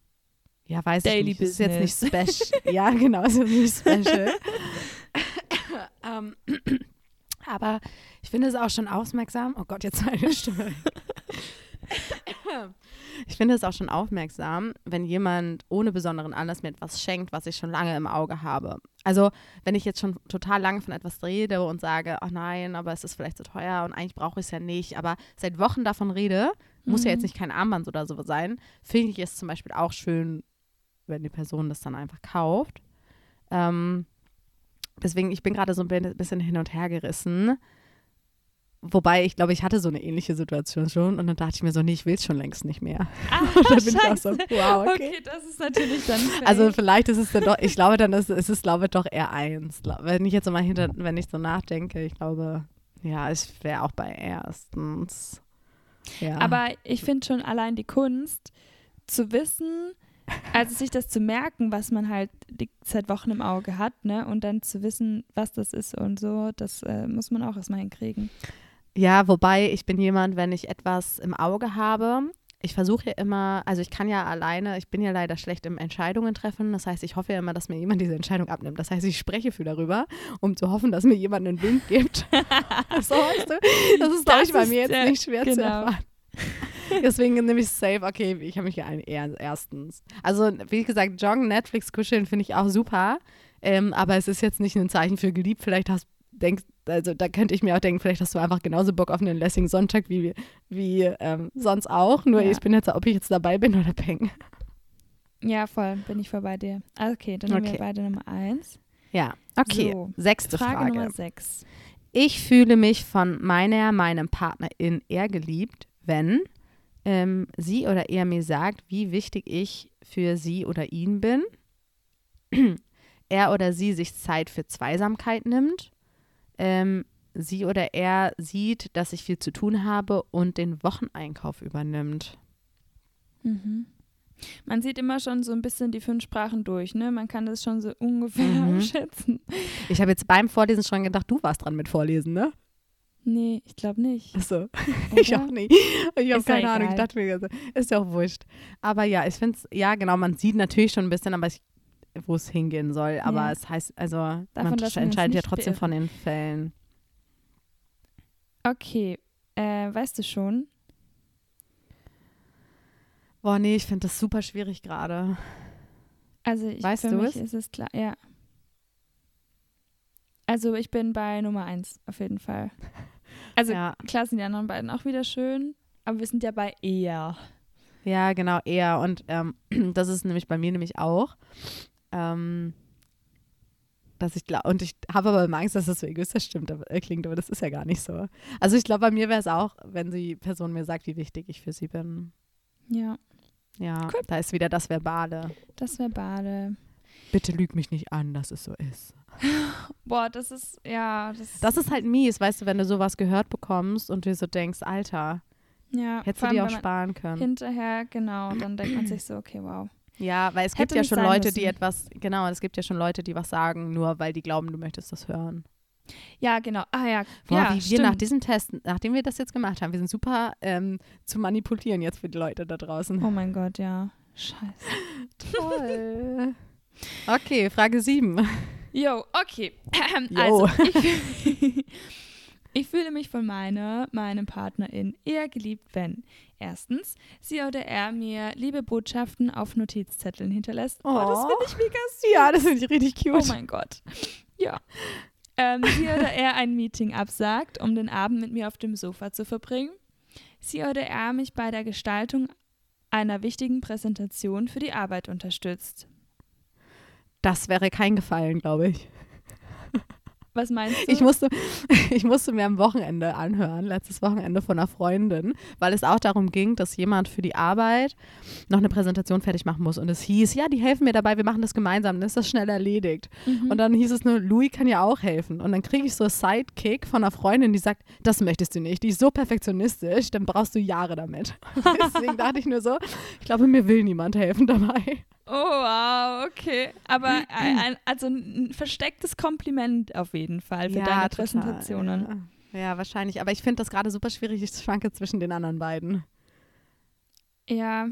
ja, weiß Daily ich nicht, Business. ist jetzt nicht special. ja, genau, ist nicht special. um, aber ich finde es auch schon aufmerksam. Oh Gott, jetzt meine Stimme. Ich finde es auch schon aufmerksam, wenn jemand ohne besonderen Anlass mir etwas schenkt, was ich schon lange im Auge habe. Also, wenn ich jetzt schon total lange von etwas rede und sage, ach nein, aber es ist vielleicht zu teuer und eigentlich brauche ich es ja nicht, aber seit Wochen davon rede, muss mhm. ja jetzt nicht kein Armband oder so sein, finde ich es zum Beispiel auch schön, wenn die Person das dann einfach kauft. Ähm, deswegen, ich bin gerade so ein bisschen hin und her gerissen Wobei, ich glaube, ich hatte so eine ähnliche Situation schon und dann dachte ich mir so, nee, ich will es schon längst nicht mehr. Ah, und dann bin ich auch so, wow, okay. okay. das ist natürlich dann fake. Also vielleicht ist es dann doch, ich glaube dann, ist, ist es, glaube ich, doch eher eins. Wenn ich jetzt mal hinter, wenn ich so nachdenke, ich glaube, ja, ich wäre auch bei erstens. Ja. Aber ich finde schon allein die Kunst, zu wissen, also sich das zu merken, was man halt die seit Wochen im Auge hat, ne? Und dann zu wissen, was das ist und so, das äh, muss man auch erstmal hinkriegen. Ja, wobei ich bin jemand, wenn ich etwas im Auge habe, ich versuche ja immer, also ich kann ja alleine, ich bin ja leider schlecht im Entscheidungen treffen. Das heißt, ich hoffe ja immer, dass mir jemand diese Entscheidung abnimmt. Das heißt, ich spreche viel darüber, um zu hoffen, dass mir jemand einen Wind gibt. so weißt du? Das ist, glaube ich, bei mir jetzt äh, nicht schwer genau. zu erfahren. Deswegen nehme ich safe, okay, ich habe mich ja eher erstens. Also, wie gesagt, Joggen, Netflix, Kuscheln finde ich auch super. Ähm, aber es ist jetzt nicht ein Zeichen für geliebt. Vielleicht hast, denkst, also da könnte ich mir auch denken, vielleicht hast du einfach genauso Bock auf einen Lessing Sonntag wie, wie ähm, sonst auch. Nur ja. ich bin jetzt, ob ich jetzt dabei bin oder peng. Ja, voll, bin ich voll bei dir. Ah, okay, dann okay. wir beide Nummer eins. Ja, okay. So, Sechste Frage. Frage Nummer sechs. Ich fühle mich von meiner, meinem Partnerin eher geliebt, wenn ähm, sie oder er mir sagt, wie wichtig ich für sie oder ihn bin, er oder sie sich Zeit für Zweisamkeit nimmt ähm, sie oder er sieht, dass ich viel zu tun habe und den Wocheneinkauf übernimmt. Mhm. Man sieht immer schon so ein bisschen die fünf Sprachen durch, ne? Man kann das schon so ungefähr mhm. abschätzen. Ich habe jetzt beim Vorlesen schon gedacht, du warst dran mit Vorlesen, ne? Nee, ich glaube nicht. Achso, ich auch nicht. Ich habe keine Ahnung, ich dachte mir, ist ja auch wurscht. Aber ja, ich finde es, ja genau, man sieht natürlich schon ein bisschen, aber ich wo es hingehen soll. Aber ja. es heißt, also Davon, man entscheidet ja trotzdem von den Fällen. Okay, äh, weißt du schon? Boah, nee, ich finde das super schwierig gerade. Also ich, weißt für mich es? ist es klar, ja. Also ich bin bei Nummer eins, auf jeden Fall. Also ja. klar sind die anderen beiden auch wieder schön, aber wir sind ja bei eher. Ja, genau, eher. Und ähm, das ist nämlich bei mir nämlich auch. Ähm, dass ich glaube, und ich habe aber immer Angst, dass das so egoistisch stimmt, aber, äh, klingt, aber das ist ja gar nicht so. Also ich glaube, bei mir wäre es auch, wenn die Person mir sagt, wie wichtig ich für sie bin. Ja. Ja, cool. da ist wieder das Verbale. Das Verbale. Bitte lüg mich nicht an, dass es so ist. Boah, das ist, ja. Das, das ist halt mies, weißt du, wenn du sowas gehört bekommst und du so denkst, Alter, ja, hättest du dir auch sparen können. Hinterher, genau, dann denkt man sich so, okay, wow. Ja, weil es gibt ja schon Leute, müssen. die etwas, genau, es gibt ja schon Leute, die was sagen, nur weil die glauben, du möchtest das hören. Ja, genau. Ah ja, Boah, ja, wie wir nach diesem Test, nachdem wir das jetzt gemacht haben, wir sind super ähm, zu manipulieren jetzt für die Leute da draußen. Oh mein Gott, ja. Scheiße. Toll. Okay, Frage 7. Jo, okay. Also, ich, ich fühle mich von meiner, meinem Partnerin eher geliebt, wenn erstens sie oder er mir liebe Botschaften auf Notizzetteln hinterlässt. Oh, oh das finde ich mega süß. Ja, das finde ich richtig cute. Oh mein Gott. Ja. Ähm, sie oder er ein Meeting absagt, um den Abend mit mir auf dem Sofa zu verbringen. Sie oder er mich bei der Gestaltung einer wichtigen Präsentation für die Arbeit unterstützt. Das wäre kein Gefallen, glaube ich. Was meinst du? Ich musste, ich musste mir am Wochenende anhören, letztes Wochenende von einer Freundin, weil es auch darum ging, dass jemand für die Arbeit noch eine Präsentation fertig machen muss. Und es hieß, ja, die helfen mir dabei, wir machen das gemeinsam, dann ist das schnell erledigt. Mhm. Und dann hieß es nur, Louis kann ja auch helfen. Und dann kriege ich so einen Sidekick von einer Freundin, die sagt, das möchtest du nicht, die ist so perfektionistisch, dann brauchst du Jahre damit. Deswegen dachte ich nur so, ich glaube, mir will niemand helfen dabei. Oh, wow, okay. Aber ein, ein, also ein verstecktes Kompliment auf jeden Fall für deine total, Präsentationen. Ja. ja, wahrscheinlich. Aber ich finde das gerade super schwierig. Ich schwanke zwischen den anderen beiden. Ja.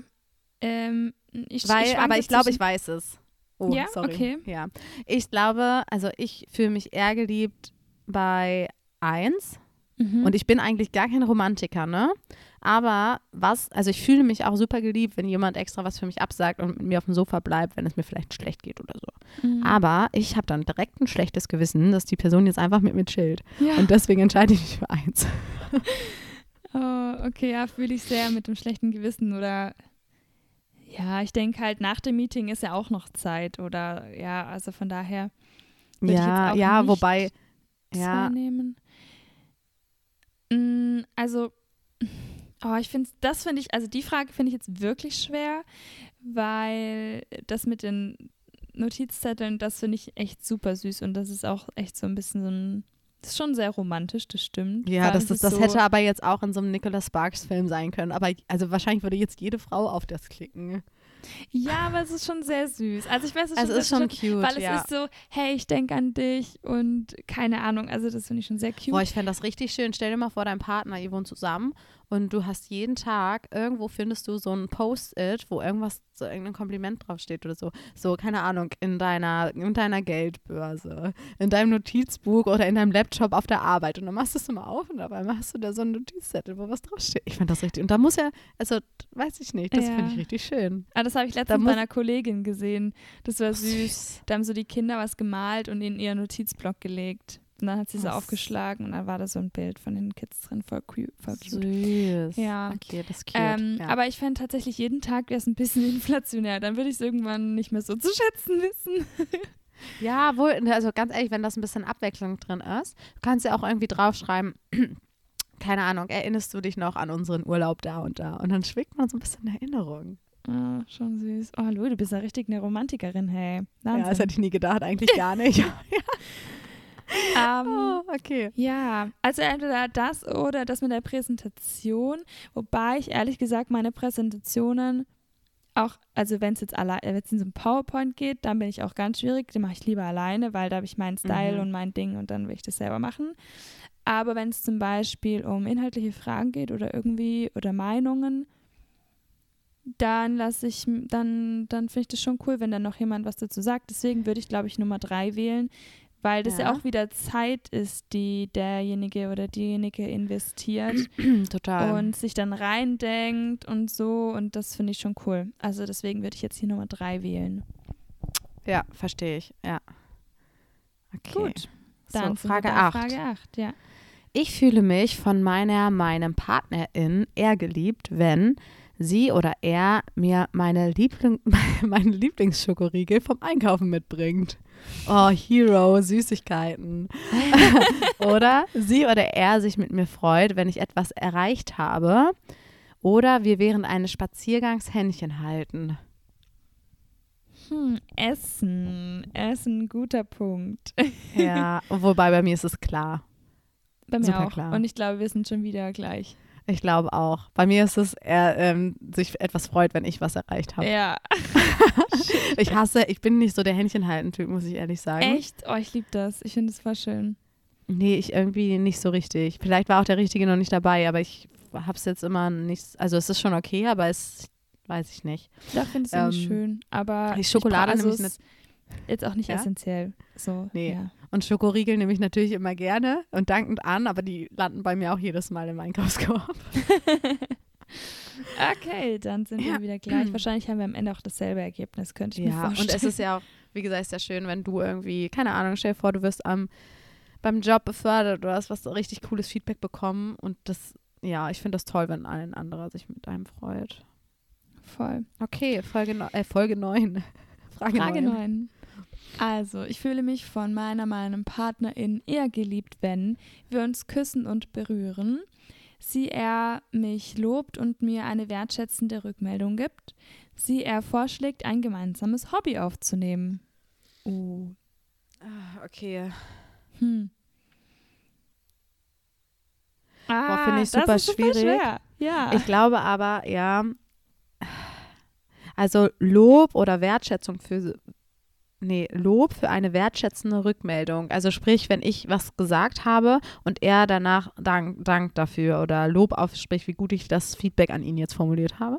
Ähm, ich, Weil, ich aber ich glaube, ich weiß es. Oh, Ja, sorry. okay. Ja. Ich glaube, also ich fühle mich eher geliebt bei eins. Mhm. Und ich bin eigentlich gar kein Romantiker, ne? Aber was, also ich fühle mich auch super geliebt, wenn jemand extra was für mich absagt und mit mir auf dem Sofa bleibt, wenn es mir vielleicht schlecht geht oder so. Mhm. Aber ich habe dann direkt ein schlechtes Gewissen, dass die Person jetzt einfach mit mir chillt. ja. Und deswegen entscheide ich mich für eins. Oh, okay, ja, fühle ich sehr mit dem schlechten Gewissen oder ja, ich denke halt nach dem Meeting ist ja auch noch Zeit oder ja, also von daher Ja, ja, wobei, ja, nehmen. Mm, Also, oh, ich finde, das finde ich, also die Frage finde ich jetzt wirklich schwer, weil das mit den Notizzetteln, das finde ich echt super süß und das ist auch echt so ein bisschen so ein, das ist schon sehr romantisch, das stimmt. Ja, das, das, es das so, hätte aber jetzt auch in so einem Nicholas Sparks Film sein können. Aber also wahrscheinlich würde jetzt jede Frau auf das klicken. Ja, aber es ist schon sehr süß. Also ich weiß es Also schon, ist schon cute, weil es ja. ist so, hey, ich denke an dich und keine Ahnung, also das finde ich schon sehr cute. Boah, ich fände das richtig schön. Stell dir mal vor, dein Partner, ihr wohnt zusammen und du hast jeden Tag, irgendwo findest du so ein Post-it, wo irgendwas, so irgendein Kompliment draufsteht oder so. So, keine Ahnung, in deiner, in deiner Geldbörse, in deinem Notizbuch oder in deinem Laptop auf der Arbeit. Und dann machst du es immer auf und dabei machst du da so einen Notizzettel, wo was draufsteht. Ich finde das richtig. Und da muss ja, also, weiß ich nicht, das Ja. finde ich richtig schön. ah, das habe ich letztens bei einer Kollegin gesehen. Das war Oh, süß. Da haben so die Kinder was gemalt und in ihren Notizblock gelegt. Und dann hat sie so Oh, aufgeschlagen und dann war da so ein Bild von den Kids drin, voll, cute. Voll cute. Süß. Ja. Okay, das ist cute. Ähm, ja. Aber ich fände tatsächlich jeden Tag wäre es ein bisschen inflationär. Dann würde ich es irgendwann nicht mehr so zu schätzen wissen. Ja, wohl, also ganz ehrlich, wenn das ein bisschen Abwechslung drin ist, du kannst ja auch irgendwie draufschreiben, keine Ahnung, erinnerst du dich noch an unseren Urlaub da und da? Und dann schwingt man so ein bisschen Erinnerung. Ah, schon süß. Oh, Louis, du bist ja richtig eine Romantikerin, hey. Ja, Wahnsinn. das hätte ich nie gedacht, eigentlich gar nicht. Ähm, oh, okay. Ja, also entweder das oder das mit der Präsentation. Wobei ich ehrlich gesagt meine Präsentationen auch, also wenn es jetzt allein, wenn es in so ein PowerPoint geht, dann bin ich auch ganz schwierig. Den mache ich lieber alleine, weil da habe ich meinen Style Mhm. und mein Ding und dann will ich das selber machen. Aber wenn es zum Beispiel um inhaltliche Fragen geht oder irgendwie oder Meinungen, dann lasse ich, dann, dann finde ich das schon cool, wenn dann noch jemand was dazu sagt. Deswegen würde ich, glaube ich, Nummer drei wählen, weil das ja. Ja. auch wieder Zeit ist, die derjenige oder diejenige investiert Total. und sich dann reindenkt und so. Und das finde ich schon cool. Also deswegen würde ich jetzt hier Nummer drei wählen. ja, verstehe ich. Ja. Okay. Gut. Dann so, Frage bei 8. Frage 8, ja. Ich fühle mich von meiner, meinem Partnerin eher geliebt, wenn sie oder er mir meine, Liebling, meine Lieblingsschokoriegel vom Einkaufen mitbringt. Oh, Hero, Süßigkeiten. oder sie oder er sich mit mir freut, wenn ich etwas erreicht habe. Oder wir während eines Spaziergangs Händchen halten. Hm, Essen. Essen, guter Punkt. Ja, wobei bei mir ist es klar. Bei mir Super auch. klar. Und ich glaube, wir sind schon wieder gleich. Ich glaube auch. Bei mir ist es, er ähm, sich etwas freut, wenn ich was erreicht habe. Ja. Ich hasse, ich bin nicht so der Händchenhalten-Typ, muss ich ehrlich sagen. Echt? Oh, ich liebe das. Ich finde es voll schön. Nee, ich irgendwie nicht so richtig. Vielleicht war auch der Richtige noch nicht dabei, aber ich habe es jetzt immer nicht, also es ist schon okay, aber es weiß ich nicht. Da finde ich es Ähm, irgendwie schön. Aber die Schokolade ich nämlich ist jetzt auch nicht Ja? essentiell. So, Nee. Ja. Und Schokoriegel nehme ich natürlich immer gerne und dankend an, aber die landen bei mir auch jedes Mal im Einkaufskorb. Okay, dann sind Ja. wir wieder gleich. Wahrscheinlich haben wir am Ende auch dasselbe Ergebnis, könnte ich mir Ja, vorstellen. und es ist ja auch, wie gesagt, ist ja schön, wenn du irgendwie, keine Ahnung, stell dir vor, du wirst am, beim Job befördert oder hast was richtig cooles Feedback bekommen und das, ja, ich finde das toll, wenn ein anderer sich mit einem freut. voll. Okay, Folge, äh, Folge 9. Frage, Frage 9. 9. Also, ich fühle mich von meiner, meinem Partnerin eher geliebt, wenn wir uns küssen und berühren, sie er mich lobt und mir eine wertschätzende Rückmeldung gibt, sie er vorschlägt, ein gemeinsames Hobby aufzunehmen. Oh. Ah, okay. Hm. Ah, finde ich das super super schwierig. schwer. Ja. Ich glaube aber, ja. Also Lob oder Wertschätzung für. Nee, Lob für eine wertschätzende Rückmeldung. Also sprich, wenn ich was gesagt habe und er danach dank, dankt dafür oder Lob ausspricht, wie gut ich das Feedback an ihn jetzt formuliert habe.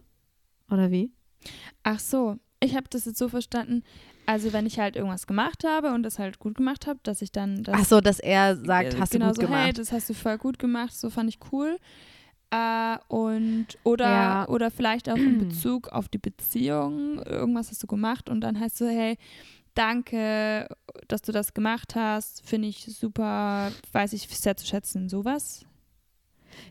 Oder wie? Ach so, ich habe das jetzt so verstanden, also wenn ich halt irgendwas gemacht habe und das halt gut gemacht habe, dass ich dann das Ach so, dass er sagt, äh, hast genau du gut so, gemacht. hey, das hast du voll gut gemacht, so fand ich cool. Äh, und oder Ja. oder vielleicht auch in Bezug auf die Beziehung, irgendwas hast du gemacht und dann heißt so, hey, danke, dass du das gemacht hast, finde ich super, weiß ich sehr zu schätzen, sowas.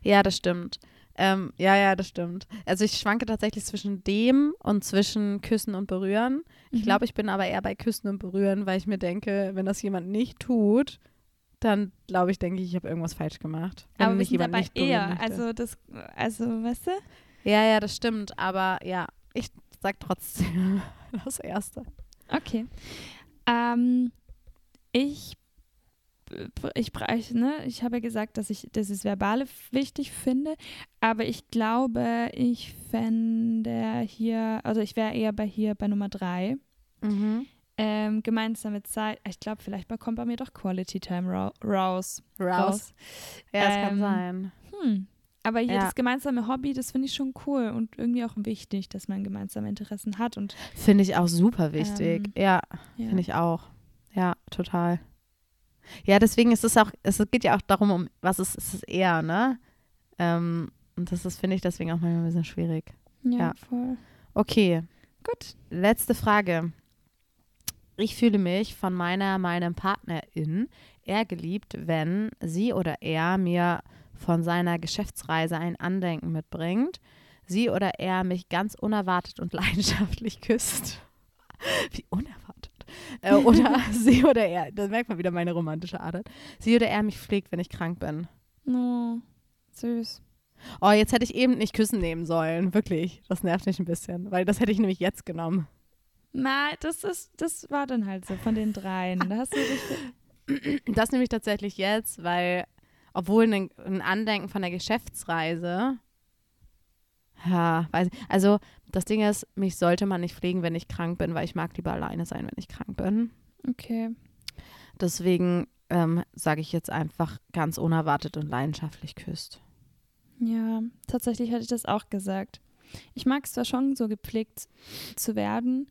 Ja, das stimmt. Ähm, ja, ja, das stimmt. Also ich schwanke tatsächlich zwischen dem und zwischen Küssen und Berühren. Ich Mhm. glaube, ich bin aber eher bei Küssen und Berühren, weil ich mir denke, wenn das jemand nicht tut, dann glaube ich, denke ich, ich habe irgendwas falsch gemacht. Aber wir mich sind jemand dabei nicht eher, möchte. also das, also weißt du? ja, ja, das stimmt. Aber ja, ich sag trotzdem das Erste. Okay. Ähm, ich, ich, ne, ich habe ja gesagt, dass ich das Verbale wichtig finde, aber ich glaube, ich fände hier, also ich wäre eher bei hier bei Nummer drei. Mhm. Ähm, gemeinsame Zeit, ich glaube, vielleicht kommt bei mir doch Quality Time ra raus. Raus. Ja, das kann Ähm, sein. Hm. Aber hier Ja. das gemeinsame Hobby, das finde ich schon cool und irgendwie auch wichtig, dass man gemeinsame Interessen hat und Finde ich auch super wichtig. Ähm, ja, ja. finde ich auch. Ja, total. Ja, deswegen ist es auch, es geht ja auch darum, um was ist, ist es eher, ne? Ähm, und das ist, finde ich, deswegen auch manchmal ein bisschen schwierig. ja, ja. voll. Okay, Gut. letzte Frage. Ich fühle mich von meiner, meinem Partnerin eher geliebt, wenn sie oder er mir von seiner Geschäftsreise ein Andenken mitbringt, sie oder er mich ganz unerwartet und leidenschaftlich küsst. Wie unerwartet. Äh, oder sie oder er, da merkt man wieder meine romantische Art. Sie oder er mich pflegt, wenn ich krank bin. Oh, süß. Oh, jetzt hätte ich eben nicht küssen nehmen sollen. Wirklich. Das nervt mich ein bisschen, weil das hätte ich nämlich jetzt genommen. Na, das ist, das war dann halt so von den dreien. Da hast du dich. Das nehme ich tatsächlich jetzt, weil, obwohl ein, ein Andenken von der Geschäftsreise, ja, weiß ich, also das Ding ist, mich sollte man nicht pflegen, wenn ich krank bin, weil ich mag lieber alleine sein, wenn ich krank bin. Okay. Deswegen ähm, sage ich jetzt einfach ganz unerwartet und leidenschaftlich küsst. Ja, tatsächlich hatte ich das auch gesagt. Ich mag es zwar schon, so gepflegt zu werden,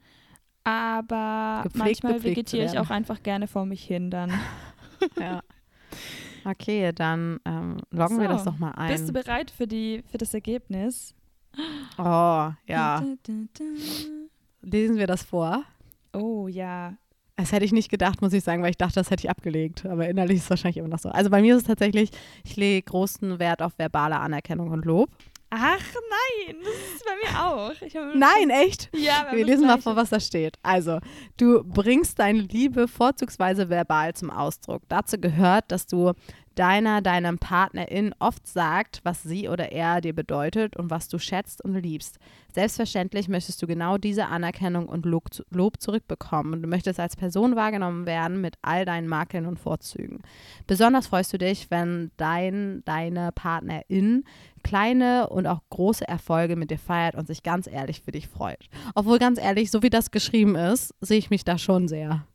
aber Gepflegt, manchmal vegetiere ich auch einfach gerne vor mich hin dann. Ja. Okay, dann ähm, loggen wir So, das doch mal ein. Bist du bereit für, die, für das Ergebnis? oh, ja. Lesen wir das vor? Oh ja. Das hätte ich nicht gedacht, muss ich sagen, weil ich dachte, das hätte ich abgelegt. Aber innerlich ist es wahrscheinlich immer noch so. Also bei mir ist es tatsächlich, ich lege großen Wert auf verbale Anerkennung und Lob. Ach nein, das ist bei mir auch. Hab- Nein, echt? Ja, wir, Wir lesen mal vor, was da steht. Also, du bringst deine Liebe vorzugsweise verbal zum Ausdruck. Dazu gehört, dass du deiner, deinem Partnerin oft sagt, was sie oder er dir bedeutet und was du schätzt und liebst. Selbstverständlich möchtest du genau diese Anerkennung und Lob, zurückbekommen und du möchtest als Person wahrgenommen werden mit all deinen Makeln und Vorzügen. Besonders freust du dich, wenn dein, deine Partnerin kleine und auch große Erfolge mit dir feiert und sich ganz ehrlich für dich freut. Obwohl ganz ehrlich, so wie das geschrieben ist, sehe ich mich da schon sehr.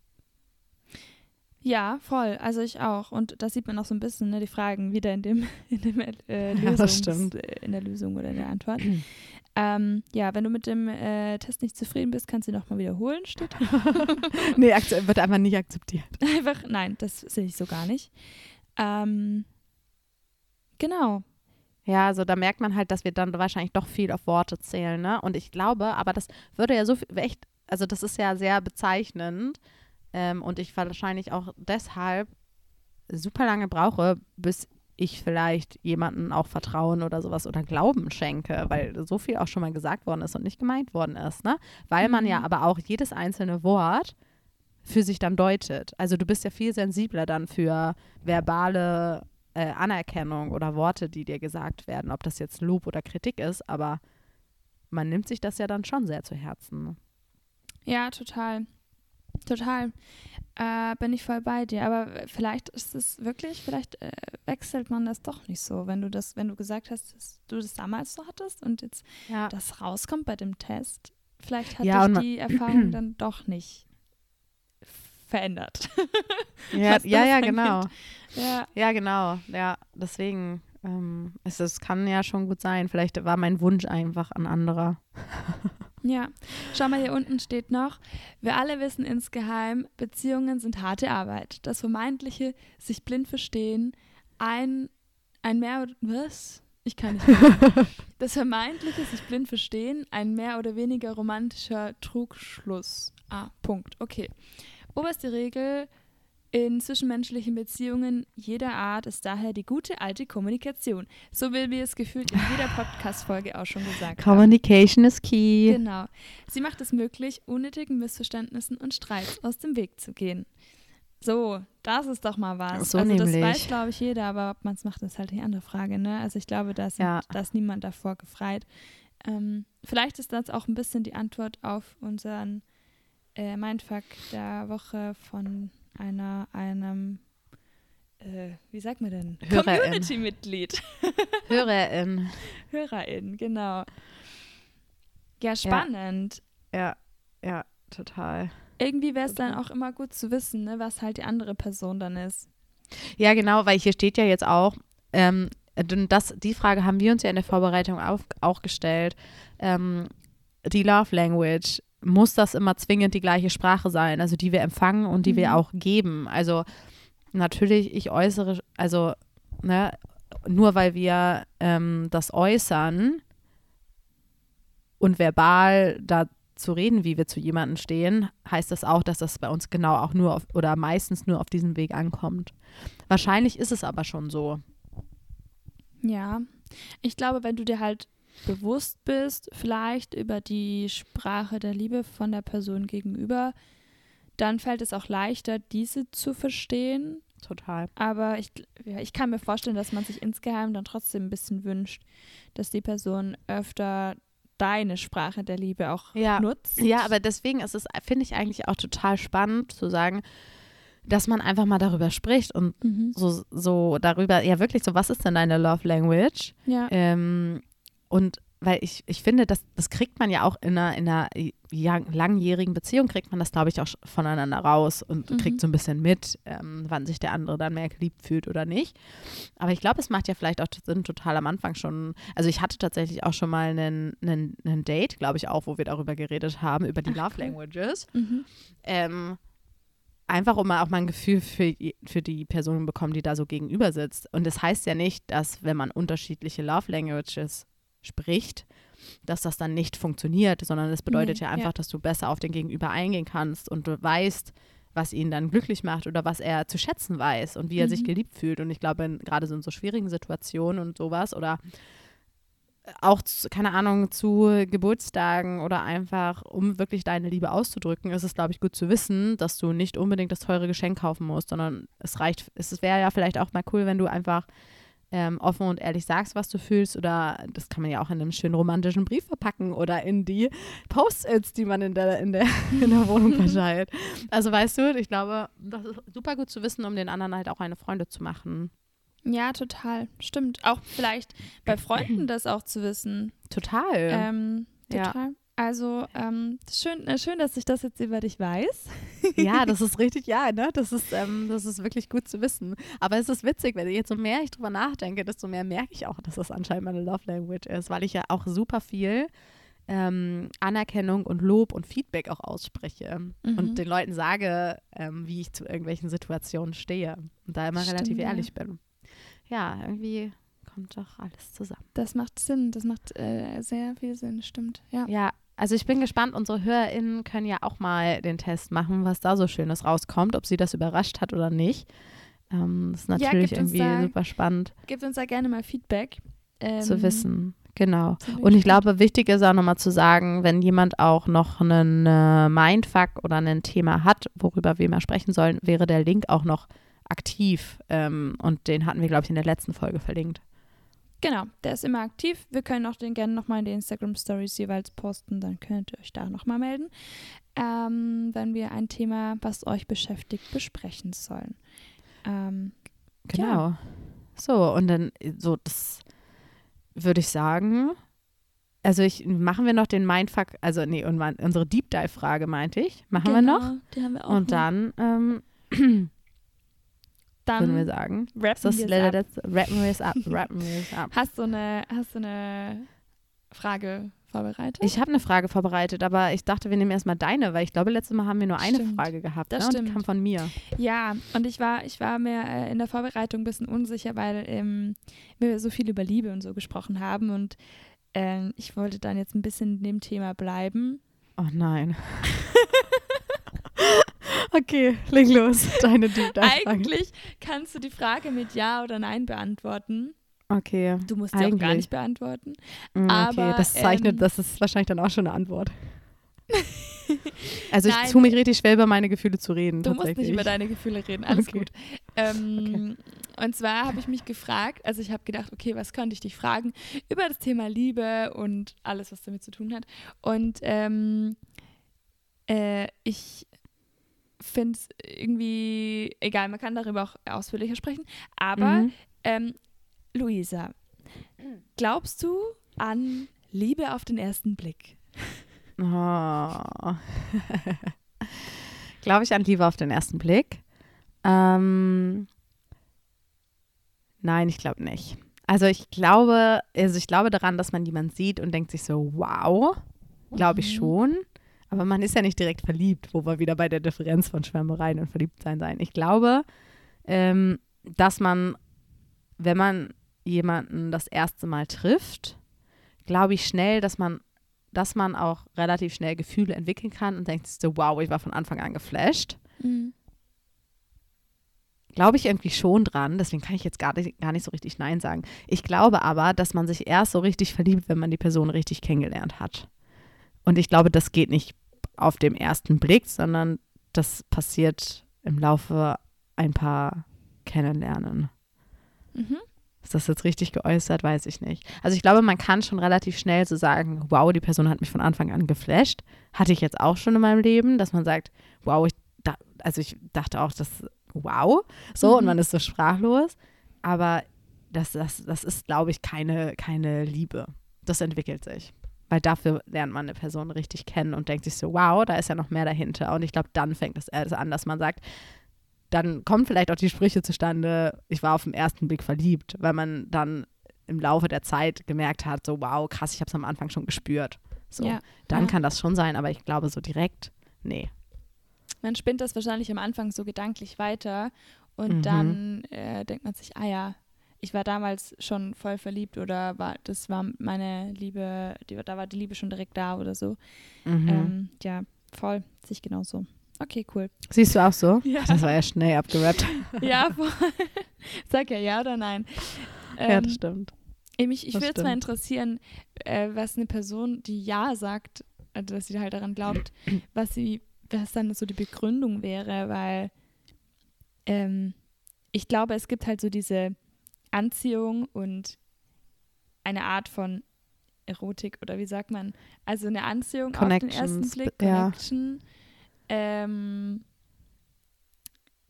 Ja, voll. Also ich auch. Und da sieht man auch so ein bisschen ne, die Fragen wieder in dem, in dem äh, Ja, das Lösungs, stimmt. äh, in der Lösung oder in der Antwort. ähm, ja, wenn du mit dem äh, Test nicht zufrieden bist, kannst du ihn nochmal wiederholen, steht. nee, wird einfach nicht akzeptiert. Einfach, nein, das sehe ich so gar nicht. Ähm, genau. Ja, also da merkt man halt, dass wir dann wahrscheinlich doch viel auf Worte zählen, ne? Und ich glaube, aber das würde ja so viel, echt, also das ist ja sehr bezeichnend ähm, und ich wahrscheinlich auch deshalb super lange brauche, bis ich vielleicht jemanden auch Vertrauen oder sowas oder Glauben schenke, weil so viel auch schon mal gesagt worden ist und nicht gemeint worden ist, ne? Weil man ja Mhm. aber auch jedes einzelne Wort für sich dann deutet. Also du bist ja viel sensibler dann für verbale äh, Anerkennung oder Worte, die dir gesagt werden, ob das jetzt Lob oder Kritik ist, aber man nimmt sich das ja dann schon sehr zu Herzen. Ja, total. Total. Äh, bin ich voll bei dir. Aber vielleicht ist es wirklich, vielleicht äh, wechselt man das doch nicht so, wenn du das, wenn du gesagt hast, dass du das damals so hattest und jetzt ja. das rauskommt bei dem Test. Vielleicht hat ja, dich die Erfahrung dann doch nicht verändert. ja, ja, ja, genau. Ja. ja, genau. Ja, deswegen, ähm, es, es kann ja schon gut sein. Vielleicht war mein Wunsch einfach ein anderer. Ja, schau mal, hier unten steht noch, wir alle wissen insgeheim, Beziehungen sind harte Arbeit. Das vermeintliche sich blind verstehen, ein, ein mehr, was? Ich kann nicht. Mehr. Das vermeintliche sich blind verstehen, ein mehr oder weniger romantischer Trugschluss. Ah, Punkt. Okay. Oberste Regel in zwischenmenschlichen Beziehungen jeder Art ist daher die gute alte Kommunikation. So wie wir es gefühlt in jeder Podcast-Folge auch schon gesagt Communication haben. is key. Genau. Sie macht es möglich, unnötigen Missverständnissen und Streits aus dem Weg zu gehen. So, das ist doch mal was. So also nämlich. das weiß, glaube ich, jeder, aber ob man es macht, ist halt die andere Frage. Ne? Also ich glaube, da ist, ja. niemand davor gefreit. Ähm, vielleicht ist das auch ein bisschen die Antwort auf unseren äh, Mindfuck der Woche von einer, einem, äh, wie sagt man denn? Community-Mitglied. Hörerin. Hörerin, genau. Ja, spannend. Ja, ja, ja total. Irgendwie wäre es dann auch immer gut zu wissen, ne, was halt die andere Person dann ist. Ja, genau, weil hier steht ja jetzt auch, ähm, das, die Frage haben wir uns ja in der Vorbereitung auf, auch gestellt. Ähm, die Love Language muss das immer zwingend die gleiche Sprache sein, also die wir empfangen und die mhm. wir auch geben. Also natürlich, ich äußere, also ne, nur weil wir ähm, das äußern und verbal dazu reden, wie wir zu jemandem stehen, heißt das auch, dass das bei uns genau auch nur auf, oder meistens nur auf diesem Weg ankommt. Wahrscheinlich ist es aber schon so. Ja, ich glaube, wenn du dir halt bewusst bist, vielleicht über die Sprache der Liebe von der Person gegenüber, dann fällt es auch leichter, diese zu verstehen. Total. Aber ich, ja, ich kann mir vorstellen, dass man sich insgeheim dann trotzdem ein bisschen wünscht, dass die Person öfter deine Sprache der Liebe auch ja. nutzt. Ja, aber deswegen ist es, finde ich eigentlich auch total spannend zu sagen, dass man einfach mal darüber spricht und mhm. so, so darüber, ja wirklich so, was ist denn deine Love Language? Ja. Ähm, und weil ich, ich finde, das, das kriegt man ja auch in einer, in einer langjährigen Beziehung, kriegt man das, glaube ich, auch voneinander raus und mhm. kriegt so ein bisschen mit, ähm, wann sich der andere dann mehr geliebt fühlt oder nicht. Aber ich glaube, es macht ja vielleicht auch Sinn, total am Anfang schon. Also, ich hatte tatsächlich auch schon mal einen, einen, einen Date, glaube ich, auch, wo wir darüber geredet haben, über die Ach, Love Languages. Mhm. Ähm, einfach um auch mal ein Gefühl für, für die Person bekommen, die da so gegenüber sitzt. Und das heißt ja nicht, dass, wenn man unterschiedliche Love Languages spricht, dass das dann nicht funktioniert, sondern es bedeutet nee, ja einfach, ja. dass du besser auf den Gegenüber eingehen kannst und du weißt, was ihn dann glücklich macht oder was er zu schätzen weiß und wie er mhm. sich geliebt fühlt. Und ich glaube, gerade so in so schwierigen Situationen und sowas oder auch, zu, keine Ahnung, zu Geburtstagen oder einfach, um wirklich deine Liebe auszudrücken, ist es, glaube ich, gut zu wissen, dass du nicht unbedingt das teure Geschenk kaufen musst, sondern es reicht, es wäre ja vielleicht auch mal cool, wenn du einfach ähm, offen und ehrlich sagst, was du fühlst. Oder das kann man ja auch in einem schönen romantischen Brief verpacken oder in die Post-its, die man in der, in, der, in der Wohnung verteilt. Also weißt du, ich glaube, das ist super gut zu wissen, um den anderen halt auch eine Freunde zu machen. Ja, total. Stimmt. Auch vielleicht bei Freunden das auch zu wissen. Total. Ähm, total. Ja. Also ähm, schön, äh, schön, dass ich das jetzt über dich weiß. ja, das ist richtig, ja, ne? Das ist, ähm, das ist wirklich gut zu wissen. Aber es ist witzig, wenn ich jetzt so mehr ich drüber nachdenke, desto mehr merke ich auch, dass das anscheinend meine Love Language ist, weil ich ja auch super viel ähm, Anerkennung und Lob und Feedback auch ausspreche mhm. und den Leuten sage, ähm, wie ich zu irgendwelchen Situationen stehe und da immer Stimmt, relativ ja. ehrlich bin. Ja, irgendwie kommt doch alles zusammen. Das macht Sinn, das macht äh, sehr viel Sinn, stimmt. Ja. ja, also ich bin gespannt, unsere HörerInnen können ja auch mal den Test machen, was da so Schönes rauskommt, ob sie das überrascht hat oder nicht. Ähm, das ist natürlich ja, irgendwie da, super spannend. Gebt uns da gerne mal Feedback. Ähm, zu wissen. Genau. Und ich glaube, wichtig ist auch nochmal zu sagen, wenn jemand auch noch einen äh, Mindfuck oder ein Thema hat, worüber wir mal sprechen sollen, wäre der Link auch noch aktiv. Ähm, und den hatten wir, glaube ich, in der letzten Folge verlinkt. Genau, der ist immer aktiv. Wir können auch den gerne nochmal in den Instagram Stories jeweils posten. Dann könnt ihr euch da nochmal melden, ähm, wenn wir ein Thema, was euch beschäftigt, besprechen sollen. Ähm, genau. Ja. So, und dann so das würde ich sagen. Also ich machen wir noch den Mindfuck, also nee, und unsere Deep Dive Frage meinte ich, machen genau, wir noch. Die haben wir auch. Und noch. dann ähm, dann würden wir sagen, rappen das wir es ab. Rappen wir es ab. Rappen wir es ab. Hast du eine, hast du eine Frage vorbereitet? Ich habe eine Frage vorbereitet, aber ich dachte, wir nehmen erstmal deine, weil ich glaube, letztes Mal haben wir nur eine stimmt. Frage gehabt. Das ne? stimmt. Und die kam von mir. Ja, und ich war, ich war mir äh, in der Vorbereitung ein bisschen unsicher, weil ähm, wir so viel über Liebe und so gesprochen haben und äh, ich wollte dann jetzt ein bisschen in dem Thema bleiben. Oh nein. okay, leg los. Deine Deep Dive Eigentlich kannst du die Frage mit Ja oder Nein beantworten. Okay. Du musst sie auch gar nicht beantworten. Mm, Okay, Aber, das zeichnet, ähm, das ist wahrscheinlich dann auch schon eine Antwort. Also ich Nein. tue mich richtig schwer, über meine Gefühle zu reden. Du musst nicht über deine Gefühle reden, alles Okay. gut. Ähm, Und zwar habe ich mich gefragt, also ich habe gedacht, okay, was könnte ich dich fragen über das Thema Liebe und alles, was damit zu tun hat. Und ähm, äh, ich finde es irgendwie, egal, man kann darüber auch ausführlicher sprechen, aber Mhm. ähm, Luisa, glaubst du an Liebe auf den ersten Blick? Oh. Glaube ich an Liebe auf den ersten Blick? Ähm, nein, ich glaube nicht. Also ich glaube, also ich glaube daran, dass man jemanden sieht und denkt sich so, wow, glaube ich Mhm. schon. Aber man ist ja nicht direkt verliebt, wo wir wieder bei der Differenz von Schwärmereien und Verliebtsein sein. Ich glaube, ähm, dass man, wenn man jemanden das erste Mal trifft, glaube ich schnell, dass man, dass man auch relativ schnell Gefühle entwickeln kann und denkt so, wow, ich war von Anfang an geflasht. Glaube ich irgendwie schon dran, deswegen kann ich jetzt gar nicht, gar nicht so richtig Nein sagen. Ich glaube aber, dass man sich erst so richtig verliebt, wenn man die Person richtig kennengelernt hat. Und ich glaube, das geht nicht auf dem ersten Blick, sondern das passiert im Laufe ein paar Kennenlernen. Mhm. Ist das jetzt richtig geäußert? Weiß ich nicht. Also ich glaube, man kann schon relativ schnell so sagen, wow, die Person hat mich von Anfang an geflasht. Hatte ich jetzt auch schon in meinem Leben, dass man sagt, wow, ich da, also ich dachte auch, das wow, so und Mhm. man ist so sprachlos. Aber das, das, das ist, glaube ich, keine, keine Liebe. Das entwickelt sich. Weil dafür lernt man eine Person richtig kennen und denkt sich so, wow, da ist ja noch mehr dahinter. Und ich glaube, dann fängt es erst an, dass man sagt, dann kommen vielleicht auch die Sprüche zustande, ich war auf den ersten Blick verliebt, weil man dann im Laufe der Zeit gemerkt hat, so wow, krass, ich habe es am Anfang schon gespürt. So, Ja. dann Ja. kann das schon sein, aber ich glaube so direkt, nee. Man spinnt das wahrscheinlich am Anfang so gedanklich weiter und Mhm. dann äh, denkt man sich, ah ja, ich war damals schon voll verliebt oder war, das war meine Liebe, die, da war die Liebe schon direkt da oder so. Mhm. Ähm, ja, voll, sich genauso. Okay, cool. Siehst du auch so? Ja. Das war ja schnell abgerappt. Ja, voll. Sag ja ja oder nein. ja, Ähm, das stimmt. Ey, mich, ich würde jetzt mal stimmt. interessieren, äh, was eine Person, die Ja sagt, also dass sie halt daran glaubt, was sie, was dann so die Begründung wäre, weil ähm, ich glaube, es gibt halt so diese Anziehung und eine Art von Erotik oder wie sagt man? Also eine Anziehung auf den ersten Blick, ja. Connection. Ähm,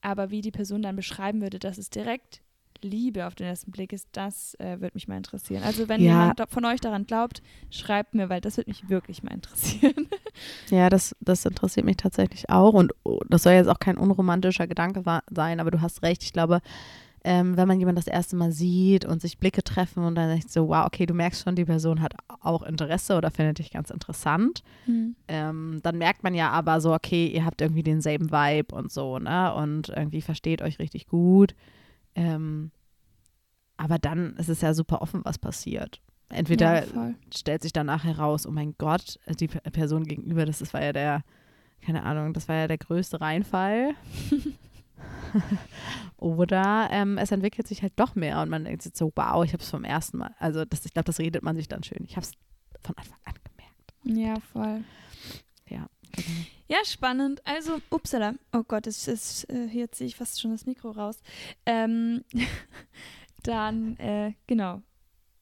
aber wie die Person dann beschreiben würde, dass es direkt Liebe auf den ersten Blick ist, das äh, würde mich mal interessieren. Also wenn Ja. jemand von euch daran glaubt, schreibt mir, weil das würde mich wirklich mal interessieren. Ja, das, das interessiert mich tatsächlich auch. Und oh, das soll jetzt auch kein unromantischer Gedanke sein, aber du hast recht. Ich glaube, ähm, wenn man jemanden das erste Mal sieht und sich Blicke treffen und dann denkt so, wow, okay, du merkst schon, die Person hat auch Interesse oder findet dich ganz interessant. Ähm, dann merkt man ja aber so, okay, ihr habt irgendwie denselben Vibe und so, ne? Und irgendwie versteht euch richtig gut. Ähm, aber dann ist es ja super offen, was passiert. Entweder ja, stellt sich danach heraus, oh mein Gott, die Person gegenüber, das ist, war ja der, keine Ahnung, das war ja der größte Reinfall. Oder ähm, es entwickelt sich halt doch mehr und man denkt sich so, wow, ich habe es vom ersten Mal. Also das, ich glaube, das redet man sich dann schön. Ich habe es von Anfang an gemerkt. Ja, voll. Ja, genau. Ja, spannend. Also, upsala. Oh Gott, es ist, äh, hier ziehe ich fast schon das Mikro raus. Ähm, dann, äh, genau.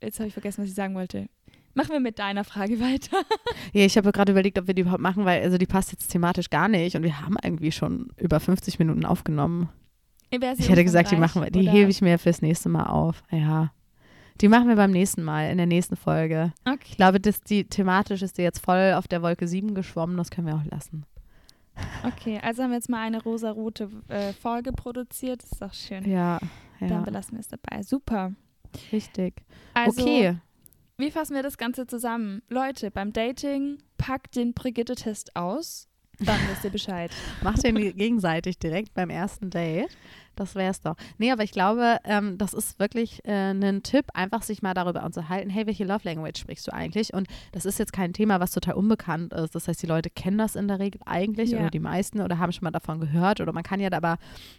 Jetzt habe ich vergessen, was ich sagen wollte. Machen wir mit deiner Frage weiter. Ja, ich habe gerade überlegt, ob wir die überhaupt machen, weil also die passt jetzt thematisch gar nicht und wir haben irgendwie schon über 50 Minuten aufgenommen. Ich hätte gesagt, die machen wir, die hebe ich mir fürs nächste Mal auf. Ja. Die machen wir beim nächsten Mal, in der nächsten Folge. Okay. Ich glaube, dass die thematisch ist die jetzt voll auf der Wolke 7 geschwommen, das können wir auch lassen. Okay, also haben wir jetzt mal eine rosa-rote äh, Folge produziert. Das ist doch schön. Ja, ja. Dann belassen wir es dabei. Super. Richtig. Also, okay. Wie fassen wir das Ganze zusammen? Leute, beim Dating packt den Brigitte-Test aus. Dann wisst ihr Bescheid. Macht den gegenseitig direkt beim ersten Date. Das wäre es doch. Nee, aber ich glaube, ähm, das ist wirklich äh, ein Tipp, einfach sich mal darüber unterhalten, hey, welche Love Language sprichst du eigentlich? Und das ist jetzt kein Thema, was total unbekannt ist. Das heißt, die Leute kennen das in der Regel eigentlich Ja. oder die meisten oder haben schon mal davon gehört. Oder man kann ja aber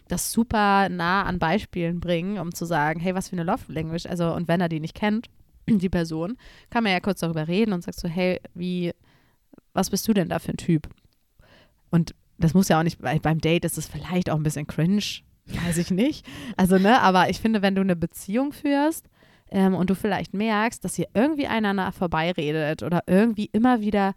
das super nah an Beispielen bringen, um zu sagen, hey, was für eine Love Language? Also, und wenn er die nicht kennt, die Person, kann man ja kurz darüber reden und sagt so, hey, wie, was bist du denn da für ein Typ? Und das muss ja auch nicht, bei, beim Date ist es vielleicht auch ein bisschen cringe, weiß ich nicht. Also, ne, aber ich finde, wenn du eine Beziehung führst ähm, und du vielleicht merkst, dass ihr irgendwie einander vorbeiredet oder irgendwie immer wieder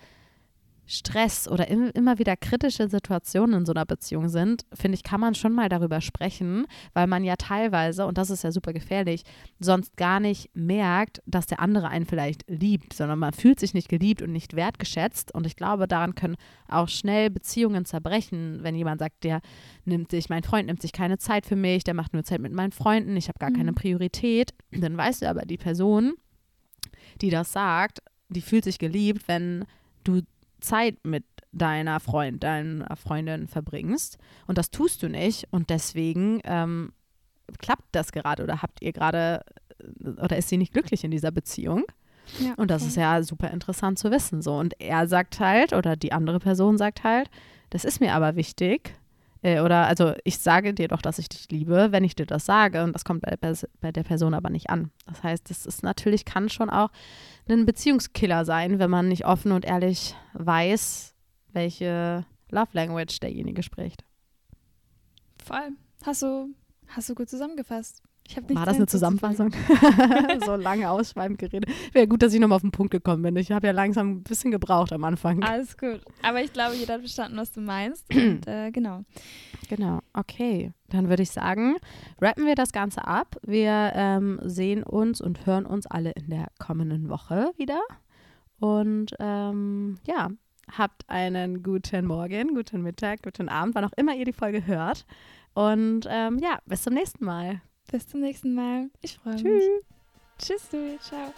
Stress oder im, immer wieder kritische Situationen in so einer Beziehung sind, finde ich, kann man schon mal darüber sprechen, weil man ja teilweise, und das ist ja super gefährlich, sonst gar nicht merkt, dass der andere einen vielleicht liebt, sondern man fühlt sich nicht geliebt und nicht wertgeschätzt. Und ich glaube, daran können auch schnell Beziehungen zerbrechen, wenn jemand sagt, der nimmt sich, mein Freund nimmt sich keine Zeit für mich, der macht nur Zeit mit meinen Freunden, ich habe gar keine Mhm. Priorität. Dann weißt du aber, die Person, die das sagt, die fühlt sich geliebt, wenn du Zeit mit deiner Freund, deiner Freundin verbringst. Und das tust du nicht. Und deswegen ähm, klappt das gerade oder habt ihr gerade äh, oder ist sie nicht glücklich in dieser Beziehung? Ja, Und das ist ja super interessant zu wissen. So. Und er sagt halt, oder die andere Person sagt halt, das ist mir aber wichtig. Äh, oder also ich sage dir doch, dass ich dich liebe, wenn ich dir das sage. Und das kommt bei bei der Person aber nicht an. Das heißt, das ist natürlich, kann schon auch ein Beziehungskiller sein, wenn man nicht offen und ehrlich weiß, welche Love Language derjenige spricht. Voll. Hast du, hast du gut zusammengefasst. War das eine. Zusammenfassung? so lange ausschweifend geredet. Wäre gut, dass ich nochmal auf den Punkt gekommen bin. Ich habe ja langsam ein bisschen gebraucht am Anfang. Alles gut. Aber ich glaube, jeder hat verstanden, was du meinst. Und äh, genau. Genau, okay. Dann würde ich sagen, rappen wir das Ganze ab. Wir ähm, sehen uns und hören uns alle in der kommenden Woche wieder. Und ähm, ja, habt einen guten Morgen, guten Mittag, guten Abend, wann auch immer ihr die Folge hört. Und ähm, ja, bis zum nächsten Mal. Bis zum nächsten Mal. Ich freue mich. Tschüss. Tschüss, du. Ciao.